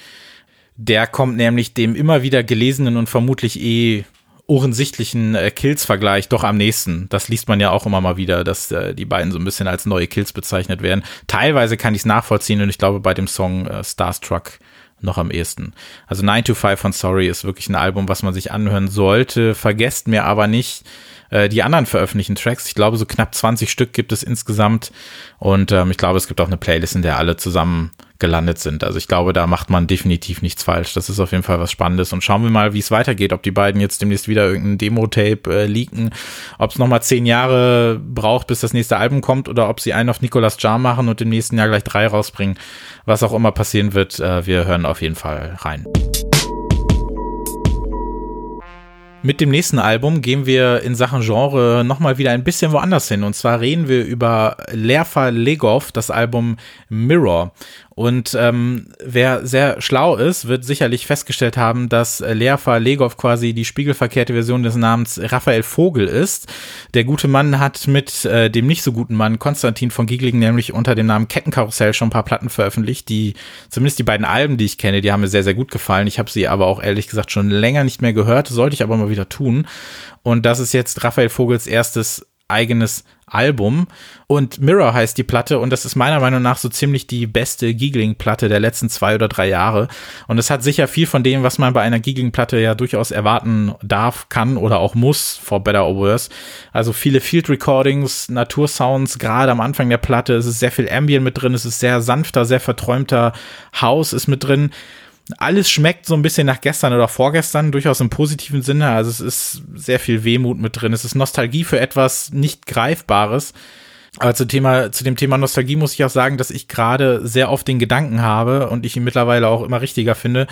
Der kommt nämlich dem immer wieder gelesenen und vermutlich eh offensichtlichen äh, Kills-Vergleich doch am nächsten. Das liest man ja auch immer mal wieder, dass äh, die beiden so ein bisschen als neue Kills bezeichnet werden. Teilweise kann ich es nachvollziehen und ich glaube bei dem Song äh, Starstruck noch am ehesten. Also 9 to 5 von Sorry ist wirklich ein Album, was man sich anhören sollte. Vergesst mir aber nicht, äh, die anderen veröffentlichten Tracks. Ich glaube, so knapp 20 Stück gibt es insgesamt. Und ähm, ich glaube, es gibt auch eine Playlist, in der alle zusammen gelandet sind. Also ich glaube, da macht man definitiv nichts falsch. Das ist auf jeden Fall was Spannendes. Und schauen wir mal, wie es weitergeht. Ob die beiden jetzt demnächst wieder irgendein Demo-Tape äh, leaken, ob es nochmal zehn Jahre braucht, bis das nächste Album kommt, oder ob sie einen auf Nicolas Jar machen und im nächsten Jahr gleich drei rausbringen. Was auch immer passieren wird, äh, wir hören auf jeden Fall rein. Mit dem nächsten Album gehen wir in Sachen Genre nochmal wieder ein bisschen woanders hin. Und zwar reden wir über Lerfa Legov, das Album Mirror. Und ähm, wer sehr schlau ist, wird sicherlich festgestellt haben, dass Leafa Legov quasi die spiegelverkehrte Version des Namens Raphael Vogel ist. Der gute Mann hat mit äh, dem nicht so guten Mann Konstantin von Giegling nämlich unter dem Namen Kettenkarussell schon ein paar Platten veröffentlicht, die zumindest die beiden Alben, die ich kenne, die haben mir sehr, sehr gut gefallen. Ich habe sie aber auch ehrlich gesagt schon länger nicht mehr gehört, sollte ich aber mal wieder tun. Und das ist jetzt Raphael Vogels erstes eigenes Album. Und Mirror heißt die Platte und das ist meiner Meinung nach so ziemlich die beste Giegling-Platte der letzten zwei oder drei Jahre. Und es hat sicher viel von dem, was man bei einer Giegling-Platte ja durchaus erwarten darf, kann oder auch muss, for better or worse. Also viele Field Recordings, Natursounds, gerade am Anfang der Platte. Es ist sehr viel Ambient mit drin, es ist sehr sanfter, sehr verträumter House ist mit drin alles schmeckt so ein bisschen nach gestern oder vorgestern, durchaus im positiven Sinne. Also es ist sehr viel Wehmut mit drin. Es ist Nostalgie für etwas nicht Greifbares. Aber zu, Thema, zu dem Thema Nostalgie muss ich auch sagen, dass ich gerade sehr oft den Gedanken habe und ich ihn mittlerweile auch immer richtiger finde,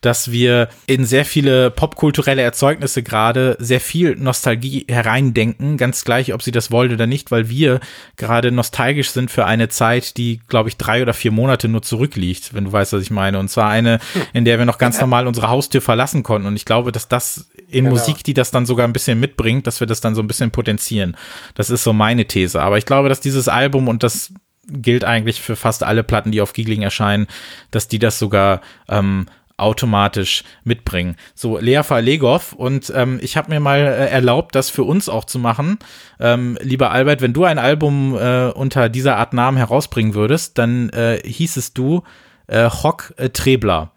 dass wir in sehr viele popkulturelle Erzeugnisse gerade sehr viel Nostalgie hereindenken, ganz gleich, ob sie das wollen oder nicht, weil wir gerade nostalgisch sind für eine Zeit, die, glaube ich, drei oder vier Monate nur zurückliegt, wenn du weißt, was ich meine. Und zwar eine, in der wir noch ganz normal unsere Haustür verlassen konnten. Und ich glaube, dass das in genau. Musik, die das dann sogar ein bisschen mitbringt, dass wir das dann so ein bisschen potenzieren. Das ist so meine These. Aber ich glaube, dass dieses Album und das gilt eigentlich für fast alle Platten, die auf Giegling erscheinen, dass die das sogar ähm, automatisch mitbringen. So, Lea Legov und ähm, ich habe mir mal äh, erlaubt, das für uns auch zu machen. Ähm, lieber Albert, wenn du ein Album äh, unter dieser Art Namen herausbringen würdest, dann äh, hießest du äh, Hock äh, Trebler.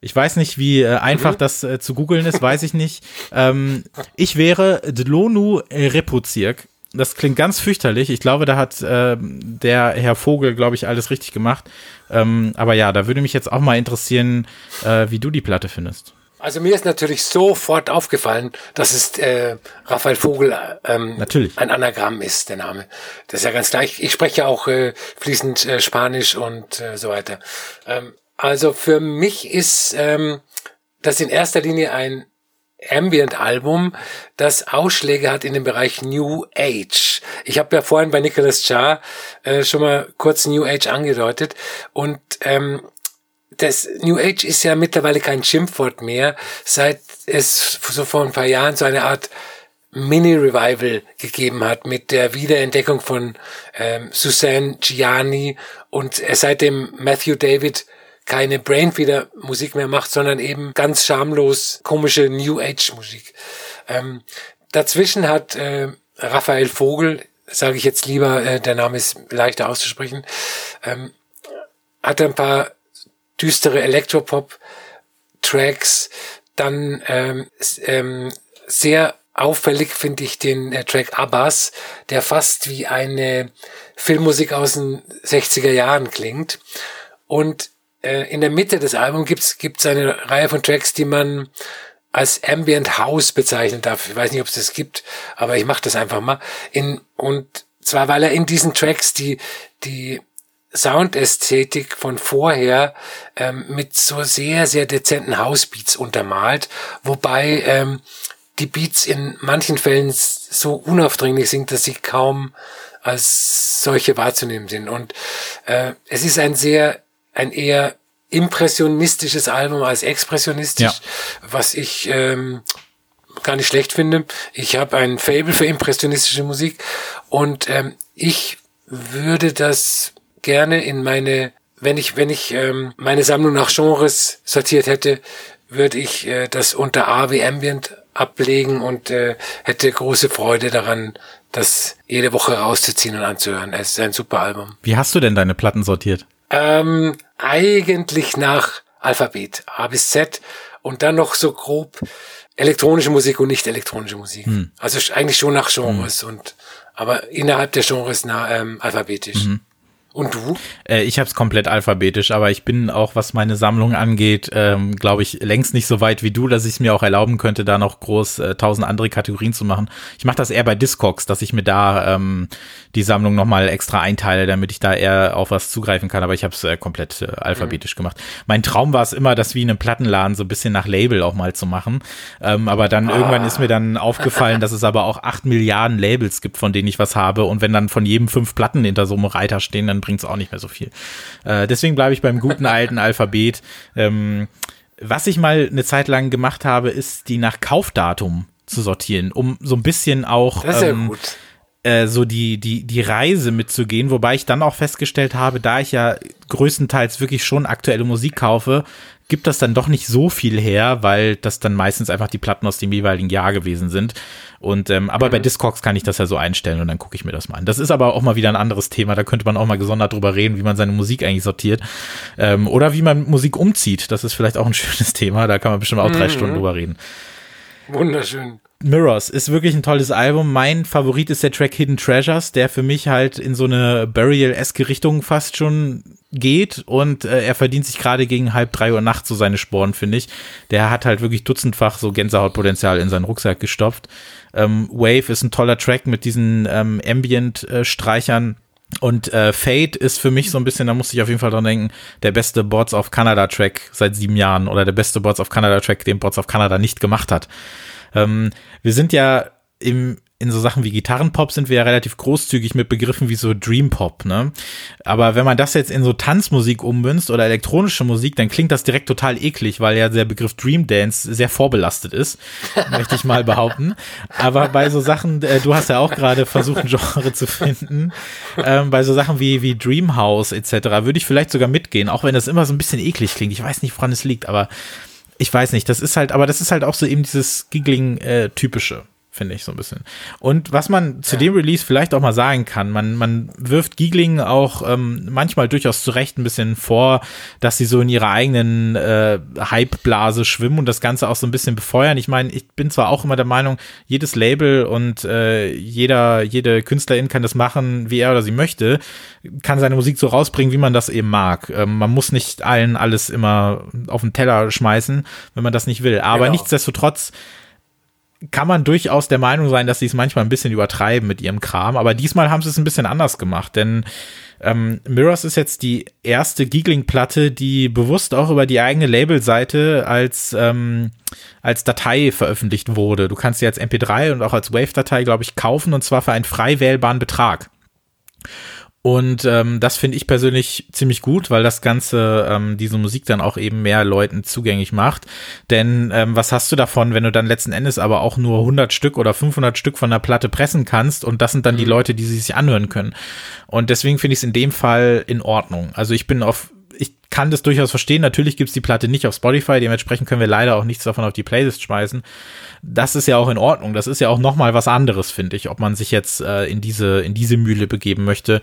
Ich weiß nicht, wie äh, einfach mhm. das äh, zu googeln ist, weiß ich nicht. Ähm, ich wäre Dlonu Repuzirk das klingt ganz fürchterlich. Ich glaube, da hat äh, der Herr Vogel, glaube ich, alles richtig gemacht. Ähm, aber ja, da würde mich jetzt auch mal interessieren, äh, wie du die Platte findest. Also mir ist natürlich sofort aufgefallen, dass es äh, Raphael Vogel ähm, natürlich. ein Anagramm ist, der Name. Das ist ja ganz gleich. Ich spreche auch äh, fließend äh, Spanisch und äh, so weiter. Ähm, also für mich ist ähm, das in erster Linie ein Ambient-Album, das Ausschläge hat in dem Bereich New Age. Ich habe ja vorhin bei Nicholas Jar äh, schon mal kurz New Age angedeutet und ähm, das New Age ist ja mittlerweile kein Schimpfwort mehr, seit es so vor ein paar Jahren so eine Art Mini-Revival gegeben hat mit der Wiederentdeckung von ähm, Suzanne Gianni und seitdem Matthew David keine Brainfeeder Musik mehr macht, sondern eben ganz schamlos komische New Age Musik. Ähm, dazwischen hat äh, Raphael Vogel, sage ich jetzt lieber, äh, der Name ist leichter auszusprechen, ähm, hat ein paar düstere Elektropop Tracks, dann ähm, ähm, sehr auffällig finde ich den äh, Track Abbas, der fast wie eine Filmmusik aus den 60er Jahren klingt. Und äh, in der Mitte des Albums gibt's gibt's eine Reihe von Tracks, die man als Ambient House bezeichnen darf. Ich weiß nicht, ob es das gibt, aber ich mache das einfach mal. In, und zwar, weil er in diesen Tracks die, die Soundästhetik von vorher ähm, mit so sehr, sehr dezenten Housebeats untermalt, wobei ähm, die Beats in manchen Fällen so unaufdringlich sind, dass sie kaum als solche wahrzunehmen sind. Und äh, es ist ein sehr ein eher impressionistisches Album als expressionistisch, ja. was ich ähm, gar nicht schlecht finde. Ich habe ein Fable für impressionistische Musik und ähm, ich würde das gerne in meine, wenn ich wenn ich ähm, meine Sammlung nach Genres sortiert hätte, würde ich äh, das unter A wie Ambient ablegen und äh, hätte große Freude daran, das jede Woche rauszuziehen und anzuhören. Es ist ein super Album. Wie hast du denn deine Platten sortiert? Ähm, eigentlich nach Alphabet, A bis Z und dann noch so grob elektronische Musik und nicht elektronische Musik. Hm. Also eigentlich schon nach Genres hm. und aber innerhalb der Genres na, ähm, alphabetisch. Mhm. Und du? Äh, ich habe es komplett alphabetisch, aber ich bin auch, was meine Sammlung angeht, ähm, glaube ich, längst nicht so weit wie du, dass ich es mir auch erlauben könnte, da noch groß äh, tausend andere Kategorien zu machen. Ich mache das eher bei Discogs, dass ich mir da ähm, die Sammlung nochmal extra einteile, damit ich da eher auf was zugreifen kann, aber ich habe es äh, komplett äh, alphabetisch mhm. gemacht. Mein Traum war es immer, das wie in einem Plattenladen so ein bisschen nach Label auch mal zu machen. Ähm, aber dann ah. irgendwann ist mir dann aufgefallen, dass es aber auch acht Milliarden Labels gibt, von denen ich was habe. Und wenn dann von jedem fünf Platten hinter so einem Reiter stehen, dann bringt es auch nicht mehr so viel. Äh, deswegen bleibe ich beim guten alten Alphabet. Ähm, was ich mal eine Zeit lang gemacht habe, ist die nach Kaufdatum zu sortieren, um so ein bisschen auch ähm, äh, so die, die, die Reise mitzugehen, wobei ich dann auch festgestellt habe, da ich ja größtenteils wirklich schon aktuelle Musik kaufe, gibt das dann doch nicht so viel her, weil das dann meistens einfach die Platten aus dem jeweiligen Jahr gewesen sind. Und ähm, aber mhm. bei Discogs kann ich das ja so einstellen und dann gucke ich mir das mal an. Das ist aber auch mal wieder ein anderes Thema. Da könnte man auch mal gesondert drüber reden, wie man seine Musik eigentlich sortiert ähm, oder wie man Musik umzieht. Das ist vielleicht auch ein schönes Thema. Da kann man bestimmt auch drei mhm. Stunden drüber reden. Wunderschön. Mirrors ist wirklich ein tolles Album. Mein Favorit ist der Track Hidden Treasures, der für mich halt in so eine Burial-eske Richtung fast schon geht und äh, er verdient sich gerade gegen halb drei Uhr nachts so seine Sporen, finde ich. Der hat halt wirklich dutzendfach so Gänsehautpotenzial in seinen Rucksack gestopft. Ähm, Wave ist ein toller Track mit diesen ähm, Ambient-Streichern. Und äh, Fate ist für mich so ein bisschen, da musste ich auf jeden Fall dran denken, der beste Boards of Canada Track seit sieben Jahren oder der beste Boards of Canada Track, den Boards of Canada nicht gemacht hat. Ähm, wir sind ja im in so Sachen wie Gitarrenpop sind wir ja relativ großzügig mit Begriffen wie so Dream Pop, ne? Aber wenn man das jetzt in so Tanzmusik ummünzt oder elektronische Musik, dann klingt das direkt total eklig, weil ja der Begriff Dream Dance sehr vorbelastet ist, möchte ich mal behaupten. Aber bei so Sachen, äh, du hast ja auch gerade versucht, ein Genre zu finden, ähm, bei so Sachen wie, wie Dream House etc. würde ich vielleicht sogar mitgehen, auch wenn das immer so ein bisschen eklig klingt. Ich weiß nicht, woran es liegt, aber ich weiß nicht, das ist halt, aber das ist halt auch so eben dieses Giggling-typische. Äh, finde ich so ein bisschen. Und was man zu ja. dem Release vielleicht auch mal sagen kann, man, man wirft Giegling auch ähm, manchmal durchaus zu Recht ein bisschen vor, dass sie so in ihrer eigenen äh, Hype-Blase schwimmen und das Ganze auch so ein bisschen befeuern. Ich meine, ich bin zwar auch immer der Meinung, jedes Label und äh, jeder, jede Künstlerin kann das machen, wie er oder sie möchte, kann seine Musik so rausbringen, wie man das eben mag. Ähm, man muss nicht allen alles immer auf den Teller schmeißen, wenn man das nicht will. Aber genau. nichtsdestotrotz kann man durchaus der Meinung sein, dass sie es manchmal ein bisschen übertreiben mit ihrem Kram, aber diesmal haben sie es ein bisschen anders gemacht, denn ähm, Mirrors ist jetzt die erste Giegling-Platte, die bewusst auch über die eigene Labelseite als, ähm, als Datei veröffentlicht wurde. Du kannst sie als MP3 und auch als Wave-Datei, glaube ich, kaufen und zwar für einen frei wählbaren Betrag. Und ähm, das finde ich persönlich ziemlich gut, weil das Ganze ähm, diese Musik dann auch eben mehr Leuten zugänglich macht. Denn ähm, was hast du davon, wenn du dann letzten Endes aber auch nur 100 Stück oder 500 Stück von der Platte pressen kannst und das sind dann die mhm. Leute, die sie sich anhören können. Und deswegen finde ich es in dem Fall in Ordnung. Also ich bin auf kann das durchaus verstehen. Natürlich gibt's die Platte nicht auf Spotify, dementsprechend können wir leider auch nichts davon auf die Playlist schmeißen. Das ist ja auch in Ordnung. Das ist ja auch nochmal was anderes, finde ich, ob man sich jetzt äh, in diese, in diese Mühle begeben möchte.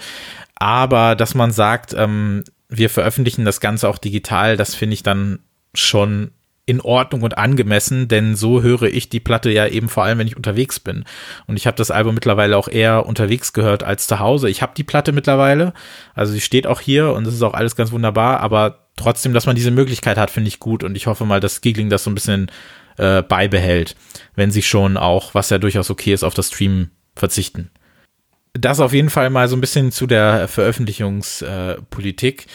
Aber dass man sagt, ähm, wir veröffentlichen das Ganze auch digital, das finde ich dann schon in Ordnung und angemessen, denn so höre ich die Platte ja eben vor allem, wenn ich unterwegs bin. Und ich habe das Album mittlerweile auch eher unterwegs gehört als zu Hause. Ich habe die Platte mittlerweile, also sie steht auch hier und es ist auch alles ganz wunderbar, aber trotzdem, dass man diese Möglichkeit hat, finde ich gut und ich hoffe mal, dass Giggling das so ein bisschen äh, beibehält, wenn sie schon auch, was ja durchaus okay ist, auf das Stream verzichten. Das auf jeden Fall mal so ein bisschen zu der Veröffentlichungspolitik. Äh,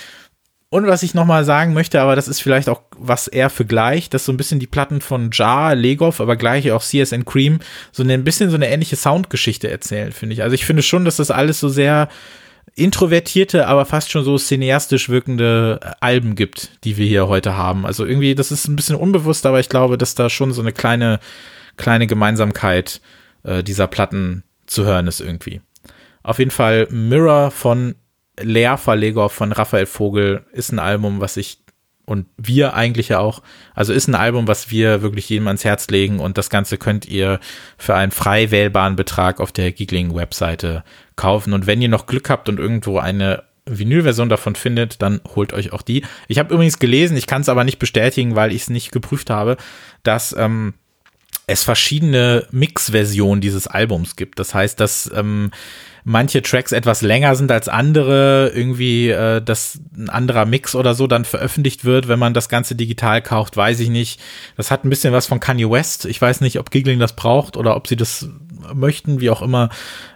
und was ich nochmal sagen möchte, aber das ist vielleicht auch was eher für gleich, dass so ein bisschen die Platten von Jar, Legov, aber gleich auch CSN Cream so ein bisschen so eine ähnliche Soundgeschichte erzählen, finde ich. Also ich finde schon, dass das alles so sehr introvertierte, aber fast schon so cineastisch wirkende Alben gibt, die wir hier heute haben. Also irgendwie, das ist ein bisschen unbewusst, aber ich glaube, dass da schon so eine kleine, kleine Gemeinsamkeit äh, dieser Platten zu hören ist irgendwie. Auf jeden Fall Mirror von Lehrverleger von Raphael Vogel ist ein Album, was ich und wir eigentlich ja auch, also ist ein Album, was wir wirklich jedem ans Herz legen und das Ganze könnt ihr für einen frei wählbaren Betrag auf der Giggling-Webseite kaufen und wenn ihr noch Glück habt und irgendwo eine Vinylversion davon findet, dann holt euch auch die. Ich habe übrigens gelesen, ich kann es aber nicht bestätigen, weil ich es nicht geprüft habe, dass ähm, es verschiedene Mix-Versionen dieses Albums gibt. Das heißt, dass ähm, manche Tracks etwas länger sind als andere, irgendwie, äh, dass ein anderer Mix oder so dann veröffentlicht wird, wenn man das Ganze digital kauft, weiß ich nicht. Das hat ein bisschen was von Kanye West. Ich weiß nicht, ob Giggling das braucht oder ob sie das möchten, wie auch immer.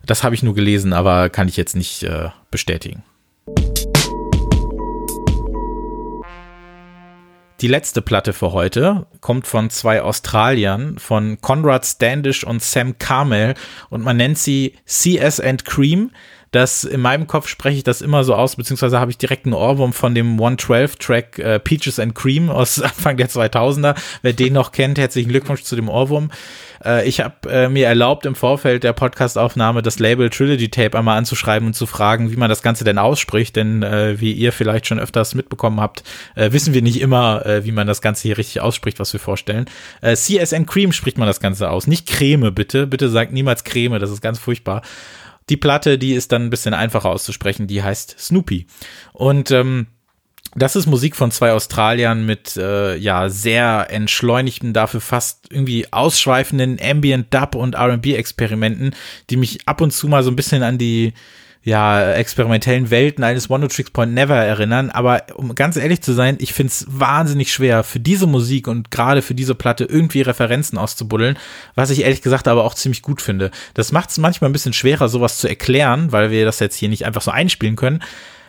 Das habe ich nur gelesen, aber kann ich jetzt nicht äh, bestätigen. Die letzte Platte für heute kommt von zwei Australiern, von Conrad Standish und Sam Carmel und man nennt sie CS and Cream. Das in meinem Kopf spreche ich das immer so aus, beziehungsweise habe ich direkt einen Ohrwurm von dem 112-Track äh, Peaches and Cream aus Anfang der 2000er. Wer den noch kennt, herzlichen Glückwunsch zu dem Ohrwurm. Äh, ich habe äh, mir erlaubt, im Vorfeld der Podcastaufnahme das Label Trilogy Tape einmal anzuschreiben und zu fragen, wie man das Ganze denn ausspricht, denn äh, wie ihr vielleicht schon öfters mitbekommen habt, äh, wissen wir nicht immer, äh, wie man das Ganze hier richtig ausspricht, was wir vorstellen. Äh, CSN Cream spricht man das Ganze aus, nicht Creme, bitte. Bitte sagt niemals Creme, das ist ganz furchtbar. Die Platte, die ist dann ein bisschen einfacher auszusprechen, die heißt Snoopy. Und ähm, das ist Musik von zwei Australiern mit äh, ja sehr entschleunigten, dafür fast irgendwie ausschweifenden Ambient Dub und R&B Experimenten, die mich ab und zu mal so ein bisschen an die ja, experimentellen Welten eines One Tricks Point Never erinnern. Aber um ganz ehrlich zu sein, ich find's wahnsinnig schwer, für diese Musik und gerade für diese Platte irgendwie Referenzen auszubuddeln, was ich ehrlich gesagt aber auch ziemlich gut finde. Das macht es manchmal ein bisschen schwerer, sowas zu erklären, weil wir das jetzt hier nicht einfach so einspielen können.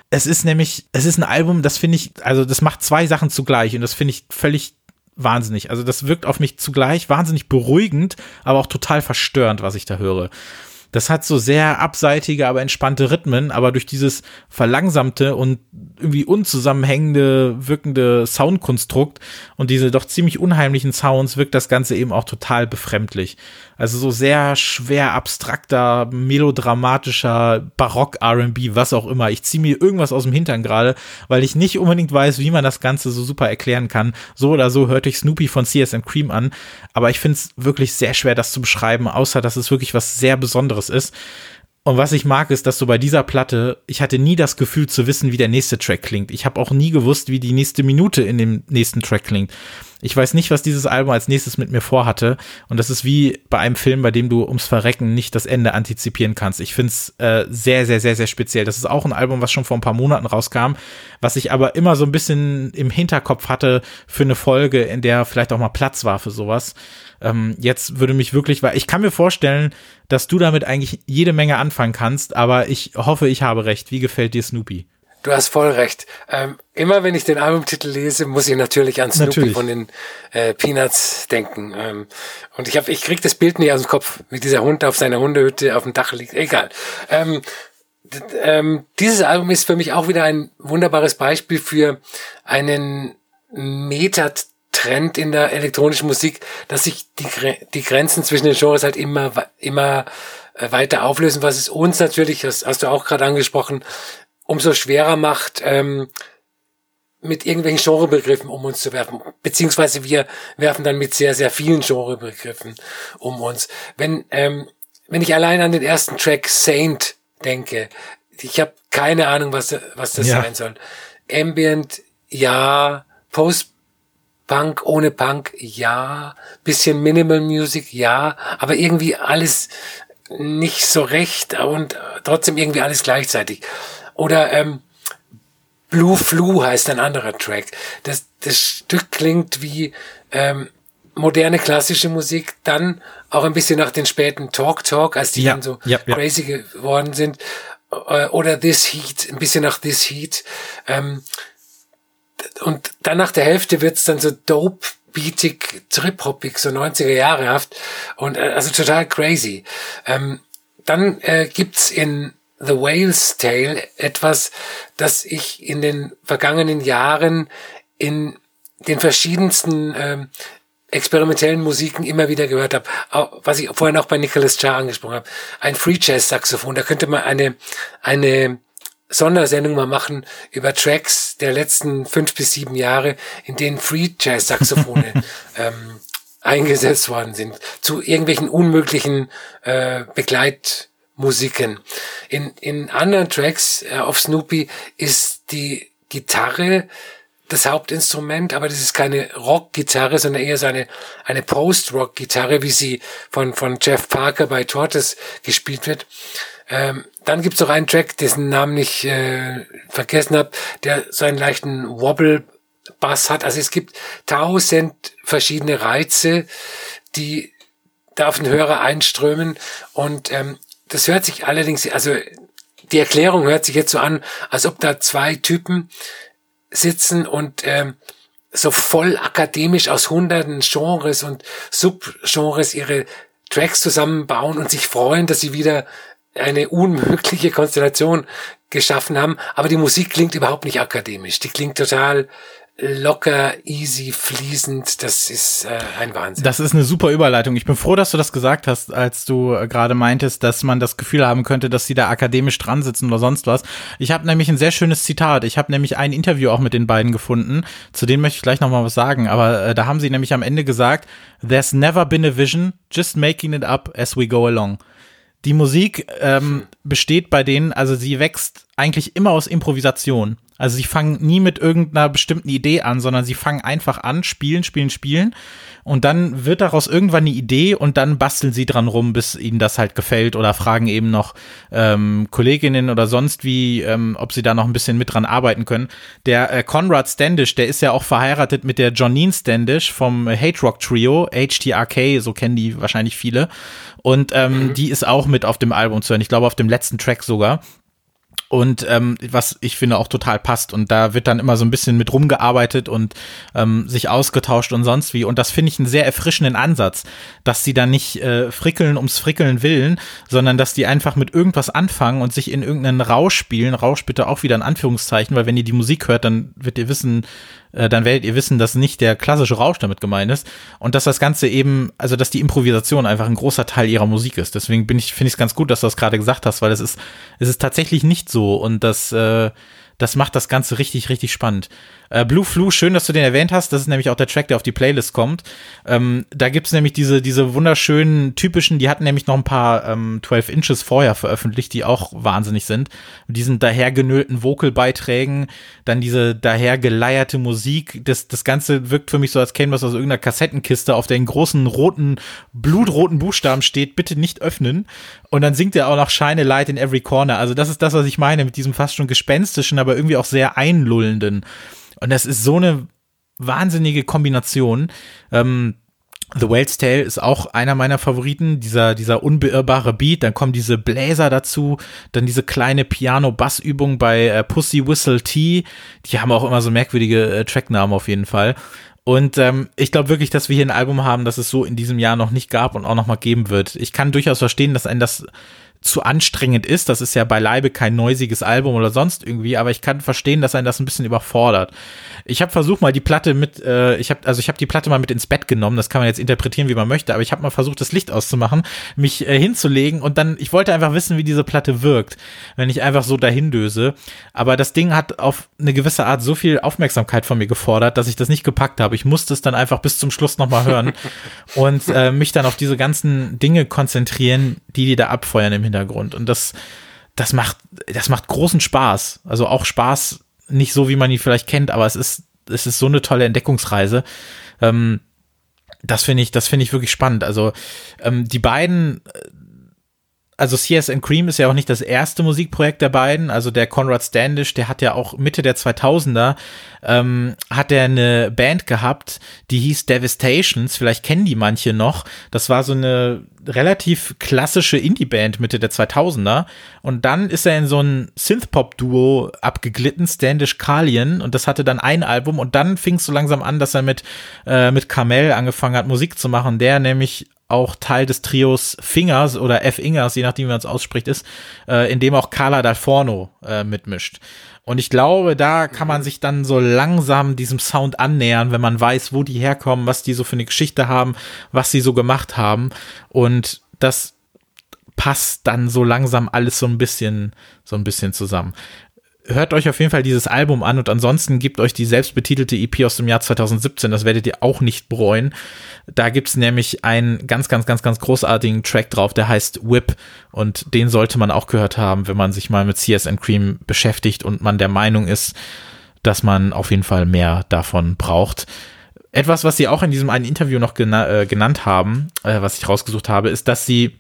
Es ist nämlich, es ist ein Album, das finde ich, also das macht zwei Sachen zugleich und das finde ich völlig wahnsinnig. Also das wirkt auf mich zugleich wahnsinnig beruhigend, aber auch total verstörend, was ich da höre. Das hat so sehr abseitige, aber entspannte Rhythmen, aber durch dieses verlangsamte und irgendwie unzusammenhängende, wirkende Soundkonstrukt und diese doch ziemlich unheimlichen Sounds wirkt das Ganze eben auch total befremdlich. Also so sehr schwer abstrakter, melodramatischer Barock R&B, was auch immer. Ich ziehe mir irgendwas aus dem Hintern gerade, weil ich nicht unbedingt weiß, wie man das Ganze so super erklären kann. So oder so hörte ich Snoopy von CSM Cream an, aber ich finde es wirklich sehr schwer, das zu beschreiben, außer dass es wirklich was sehr Besonderes ist. Und was ich mag, ist, dass du bei dieser Platte, ich hatte nie das Gefühl zu wissen, wie der nächste Track klingt. Ich habe auch nie gewusst, wie die nächste Minute in dem nächsten Track klingt Ich weiß nicht, was dieses Album als nächstes mit mir vorhatte. Und das ist wie bei einem Film, bei dem du ums Verrecken nicht das Ende antizipieren kannst. Ich finde es äh, sehr, sehr, sehr, sehr speziell. Das ist auch ein Album, was schon vor ein paar Monaten rauskam, was ich aber immer so ein bisschen im Hinterkopf hatte für eine Folge, in der vielleicht auch mal Platz war für sowas. Ähm, jetzt würde mich wirklich, weil ich kann mir vorstellen, dass du damit eigentlich jede Menge anfangen kannst, aber ich hoffe, ich habe recht. Wie gefällt dir Snoopy? Du hast voll recht. Ähm, immer wenn ich den Albumtitel lese, muss ich natürlich an Snoopy natürlich. von den äh, Peanuts denken. Ähm, und ich hab, ich krieg das Bild nicht aus dem Kopf, wie dieser Hund auf seiner Hundehütte auf dem Dach liegt. Egal. Ähm, ähm, dieses Album ist für mich auch wieder ein wunderbares Beispiel für einen Metatrend in der elektronischen Musik, dass sich die, die Grenzen zwischen den Genres halt immer, immer äh, weiter auflösen, was es uns natürlich, das hast du auch gerade angesprochen, umso schwerer macht, ähm, mit irgendwelchen Genrebegriffen um uns zu werfen. Beziehungsweise wir werfen dann mit sehr, sehr vielen Genrebegriffen um uns. Wenn, ähm, wenn ich allein an den ersten Track Saint denke, ich habe keine Ahnung, was, was das ja. sein soll. Ambient, ja. Post-Punk ohne Punk, ja. Bisschen Minimal Music, ja. Aber irgendwie alles nicht so recht und trotzdem irgendwie alles gleichzeitig. Oder ähm, Blue Flu heißt ein anderer Track. Das, das Stück klingt wie ähm, moderne klassische Musik, dann auch ein bisschen nach den späten Talk Talk, als die ja, dann so ja, ja. crazy geworden sind. Äh, oder This Heat, ein bisschen nach This Heat. Ähm, und dann nach der Hälfte wird's dann so dope beatig, trip-hoppig, so 90er Jahre haft und äh, also total crazy. Ähm, dann äh, gibt's in The Whale's Tale etwas, das ich in den vergangenen Jahren in den verschiedensten ähm, experimentellen Musiken immer wieder gehört habe, was ich vorhin auch bei Nicholas Jar angesprochen habe, ein Free Jazz Saxophon. Da könnte man eine eine Sondersendung mal machen über Tracks der letzten fünf bis sieben Jahre, in denen Free Jazz Saxophone ähm, eingesetzt worden sind. Zu irgendwelchen unmöglichen äh, Begleit Musiken. In, in anderen Tracks äh, auf Snoopy ist die Gitarre das Hauptinstrument, aber das ist keine Rockgitarre, sondern eher so eine, eine Post-Rock-Gitarre, wie sie von, von Jeff Parker bei Tortoise gespielt wird. Ähm, dann gibt's noch einen Track, dessen Namen ich äh, vergessen habe, der so einen leichten Wobble-Bass hat. Also es gibt tausend verschiedene Reize, die da auf den Hörer einströmen und ähm, das hört sich allerdings, also die Erklärung hört sich jetzt so an, als ob da zwei Typen sitzen und ähm, so voll akademisch aus hunderten Genres und Subgenres ihre Tracks zusammenbauen und sich freuen, dass sie wieder eine unmögliche Konstellation geschaffen haben. Aber die Musik klingt überhaupt nicht akademisch. Die klingt total locker, easy, fließend. Das ist äh, ein Wahnsinn. Das ist eine super Überleitung. Ich bin froh, dass du das gesagt hast, als du äh, gerade meintest, dass man das Gefühl haben könnte, dass sie da akademisch dran sitzen oder sonst was. Ich habe nämlich ein sehr schönes Zitat. Ich habe nämlich ein Interview auch mit den beiden gefunden. Zu dem möchte ich gleich noch mal was sagen. Aber äh, da haben sie nämlich am Ende gesagt, There's never been a vision, just making it up as we go along. Die Musik ähm, besteht bei denen, also sie wächst eigentlich immer aus Improvisation. Also sie fangen nie mit irgendeiner bestimmten Idee an, sondern sie fangen einfach an, spielen, spielen, spielen. Und dann wird daraus irgendwann eine Idee und dann basteln sie dran rum, bis ihnen das halt gefällt oder fragen eben noch ähm, Kolleginnen oder sonst wie, ähm, ob sie da noch ein bisschen mit dran arbeiten können. Der äh, Conrad Standish, der ist ja auch verheiratet mit der Jonine Standish vom Hate Rock Trio, HTRK, so kennen die wahrscheinlich viele. Und ähm, mhm. die ist auch mit auf dem Album zu hören. Ich glaube, auf dem letzten Track sogar und ähm, was ich finde auch total passt. Und da wird dann immer so ein bisschen mit rumgearbeitet und ähm, sich ausgetauscht und sonst wie. Und das finde ich einen sehr erfrischenden Ansatz, dass sie da nicht äh, frickeln ums Frickeln willen, sondern dass die einfach mit irgendwas anfangen und sich in irgendeinen Rausch spielen. Rausch bitte auch wieder in Anführungszeichen, weil wenn ihr die Musik hört, dann wird ihr wissen, äh, dann werdet ihr wissen, dass nicht der klassische Rausch damit gemeint ist und dass das Ganze eben, also dass die Improvisation einfach ein großer Teil ihrer Musik ist. Deswegen bin ich, finde ich es ganz gut, dass du das gerade gesagt hast, weil es ist, es ist tatsächlich nicht so und das, äh, das macht das Ganze richtig, richtig spannend. Äh, Blue Flu, schön, dass du den erwähnt hast. Das ist nämlich auch der Track, der auf die Playlist kommt. Ähm, da gibt's nämlich diese, diese wunderschönen, typischen, die hatten nämlich noch ein paar ähm, 12 Inches vorher veröffentlicht, die auch wahnsinnig sind. Mit diesen dahergenöllten Vocal-Beiträgen, dann diese dahergeleierte Musik. Das, das Ganze wirkt für mich so, als käme das aus irgendeiner Kassettenkiste, auf der in großen roten, blutroten Buchstaben steht, bitte nicht öffnen. Und dann singt er auch noch Shine Light in Every Corner. Also das ist das, was ich meine mit diesem fast schon gespenstischen, aber irgendwie auch sehr einlullenden. Und das ist so eine wahnsinnige Kombination. Ähm, The Whale's Tale ist auch einer meiner Favoriten, dieser, dieser unbeirrbare Beat, dann kommen diese Bläser dazu, dann diese kleine Piano-Bass-Übung bei äh, Pussy Whistle T, die haben auch immer so merkwürdige äh, Tracknamen auf jeden Fall. Und ähm, ich glaube wirklich, dass wir hier ein Album haben, das es so in diesem Jahr noch nicht gab und auch noch mal geben wird. Ich kann durchaus verstehen, dass ein das zu anstrengend ist. Das ist ja beileibe kein neusiges Album oder sonst irgendwie, aber ich kann verstehen, dass einen das ein bisschen überfordert. Ich habe versucht mal die Platte mit, äh, ich habe also ich habe die Platte mal mit ins Bett genommen. Das kann man jetzt interpretieren, wie man möchte, aber ich habe mal versucht, das Licht auszumachen, mich äh, hinzulegen und dann, ich wollte einfach wissen, wie diese Platte wirkt, wenn ich einfach so dahin döse. Aber das Ding hat auf eine gewisse Art so viel Aufmerksamkeit von mir gefordert, dass ich das nicht gepackt habe. Ich musste es dann einfach bis zum Schluss nochmal hören und äh, mich dann auf diese ganzen Dinge konzentrieren, die die da abfeuern im Hintergrund. Hintergrund. Und das, das macht, das macht großen Spaß. Also auch Spaß, nicht so, wie man ihn vielleicht kennt, aber es ist, es ist so eine tolle Entdeckungsreise. Ähm, das finde ich, das finde ich wirklich spannend. Also ähm, die beiden also CS and Cream ist ja auch nicht das erste Musikprojekt der beiden. Also der Conrad Standish, der hat ja auch Mitte der 2000er, ähm, hat er eine Band gehabt, die hieß Devastations. Vielleicht kennen die manche noch. Das war so eine relativ klassische Indie-Band Mitte der 2000er. Und dann ist er in so ein Synthpop-Duo abgeglitten, Standish Kalien. Und das hatte dann ein Album. Und dann fing es so langsam an, dass er mit, äh, mit Kamel angefangen hat, Musik zu machen. Der nämlich auch Teil des Trios Fingers oder F. Ingers, je nachdem, wie man es ausspricht, ist, äh, in dem auch Carla Dal Forno äh, mitmischt. Und ich glaube, da kann man sich dann so langsam diesem Sound annähern, wenn man weiß, wo die herkommen, was die so für eine Geschichte haben, was sie so gemacht haben. Und das passt dann so langsam alles so ein bisschen, so ein bisschen zusammen hört euch auf jeden Fall dieses Album an und ansonsten gebt euch die selbstbetitelte EP aus dem Jahr 2017, das werdet ihr auch nicht bereuen. Da gibt's nämlich einen ganz, ganz, ganz, ganz großartigen Track drauf, der heißt Whip und den sollte man auch gehört haben, wenn man sich mal mit CS and Cream beschäftigt und man der Meinung ist, dass man auf jeden Fall mehr davon braucht. Etwas, was sie auch in diesem einen Interview noch gena äh, genannt haben, äh, was ich rausgesucht habe, ist, dass sie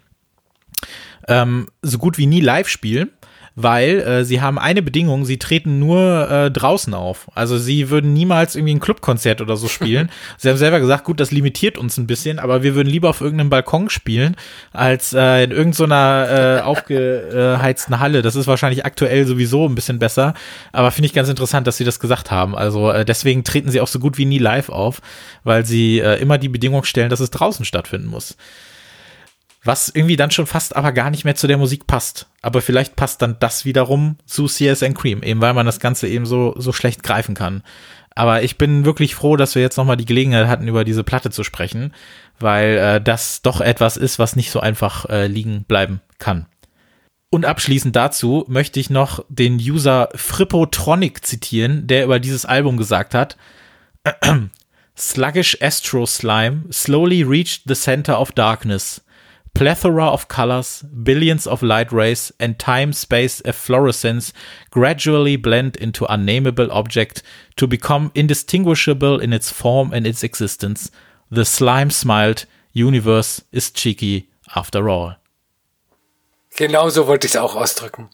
ähm, so gut wie nie live spielen weil äh, sie haben eine Bedingung, sie treten nur äh, draußen auf. Also sie würden niemals irgendwie ein Clubkonzert oder so spielen. sie haben selber gesagt, gut, das limitiert uns ein bisschen, aber wir würden lieber auf irgendeinem Balkon spielen, als äh, in irgendeiner äh, aufgeheizten Halle. Das ist wahrscheinlich aktuell sowieso ein bisschen besser, aber finde ich ganz interessant, dass sie das gesagt haben. Also äh, deswegen treten sie auch so gut wie nie live auf, weil sie äh, immer die Bedingung stellen, dass es draußen stattfinden muss was irgendwie dann schon fast aber gar nicht mehr zu der Musik passt. Aber vielleicht passt dann das wiederum zu CSN Cream, eben weil man das Ganze eben so, so schlecht greifen kann. Aber ich bin wirklich froh, dass wir jetzt nochmal die Gelegenheit hatten, über diese Platte zu sprechen, weil äh, das doch etwas ist, was nicht so einfach äh, liegen bleiben kann. Und abschließend dazu möchte ich noch den User Frippotronic zitieren, der über dieses Album gesagt hat, Sluggish Astro Slime slowly reached the center of darkness plethora of colors, billions of light rays, and time-space efflorescence gradually blend into unnameable object to become indistinguishable in its form and its existence. The slime smiled, universe is cheeky after all. Genauso wollte ich es auch ausdrücken.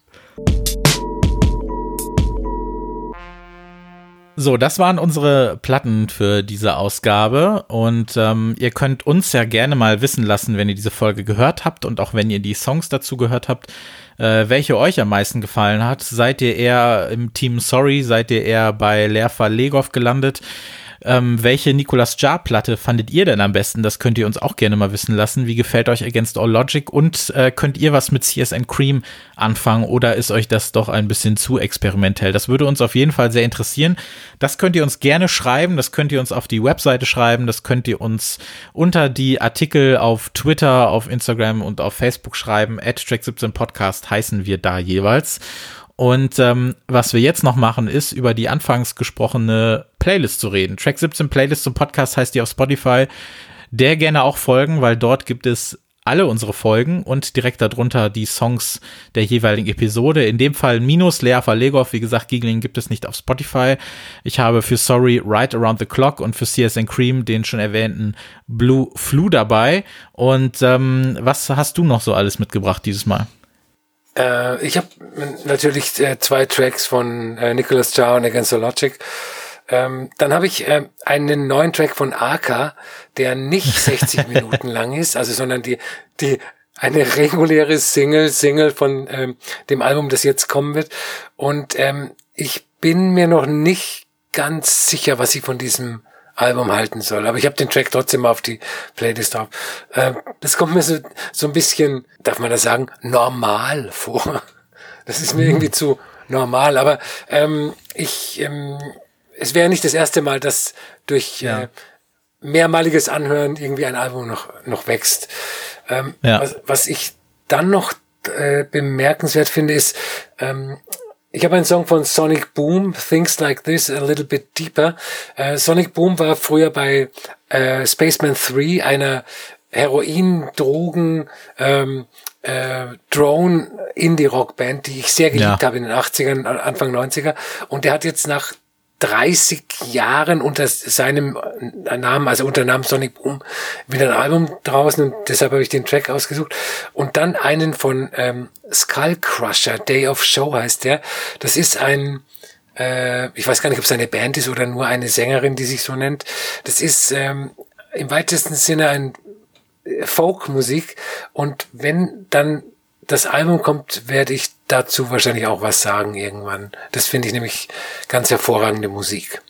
So, das waren unsere Platten für diese Ausgabe und ähm, ihr könnt uns ja gerne mal wissen lassen, wenn ihr diese Folge gehört habt und auch wenn ihr die Songs dazu gehört habt, äh, welche euch am meisten gefallen hat. Seid ihr eher im Team Sorry, seid ihr eher bei Leerfall Legov gelandet? Ähm, welche Nicolas Jar Platte fandet ihr denn am besten? Das könnt ihr uns auch gerne mal wissen lassen. Wie gefällt euch Against All Logic? Und äh, könnt ihr was mit CSN Cream anfangen oder ist euch das doch ein bisschen zu experimentell? Das würde uns auf jeden Fall sehr interessieren. Das könnt ihr uns gerne schreiben. Das könnt ihr uns auf die Webseite schreiben. Das könnt ihr uns unter die Artikel auf Twitter, auf Instagram und auf Facebook schreiben. At Track 17 Podcast heißen wir da jeweils. Und ähm, was wir jetzt noch machen, ist über die anfangs gesprochene Playlist zu reden. Track 17 Playlist zum Podcast heißt die auf Spotify. Der gerne auch folgen, weil dort gibt es alle unsere Folgen und direkt darunter die Songs der jeweiligen Episode. In dem Fall minus Lea Verlegoff. Wie gesagt, Giggling gibt es nicht auf Spotify. Ich habe für Sorry Right Around the Clock und für CSN Cream den schon erwähnten Blue Flu dabei. Und ähm, was hast du noch so alles mitgebracht dieses Mal? Äh, ich habe natürlich äh, zwei Tracks von äh, Nicholas Chow und Against the Logic. Ähm, dann habe ich äh, einen neuen Track von Aka, der nicht 60 Minuten lang ist, also sondern die, die eine reguläre Single, Single von ähm, dem Album, das jetzt kommen wird. Und ähm, ich bin mir noch nicht ganz sicher, was ich von diesem Album halten soll. Aber ich habe den Track trotzdem auf die Playlist drauf. Ähm, das kommt mir so, so ein bisschen, darf man das sagen, normal vor. Das ist mir irgendwie zu normal. Aber ähm, ich ähm, es wäre nicht das erste Mal, dass durch ja. äh, mehrmaliges Anhören irgendwie ein Album noch, noch wächst. Ähm, ja. was, was ich dann noch äh, bemerkenswert finde, ist, ähm, ich habe einen Song von Sonic Boom, Things Like This, A Little Bit Deeper. Äh, Sonic Boom war früher bei äh, Spaceman 3, einer Heroin, Drogen, ähm, äh, Drone Indie-Rock-Band, die ich sehr geliebt ja. habe in den 80ern, Anfang 90er. Und der hat jetzt nach 30 Jahren unter seinem Namen, also unter Namen Sonic Boom, wieder ein Album draußen und deshalb habe ich den Track ausgesucht. Und dann einen von ähm, Skull Crusher, Day of Show heißt der. Das ist ein, äh, ich weiß gar nicht, ob es eine Band ist oder nur eine Sängerin, die sich so nennt. Das ist ähm, im weitesten Sinne ein äh, Folkmusik und wenn dann das Album kommt, werde ich dazu wahrscheinlich auch was sagen irgendwann. Das finde ich nämlich ganz hervorragende Musik.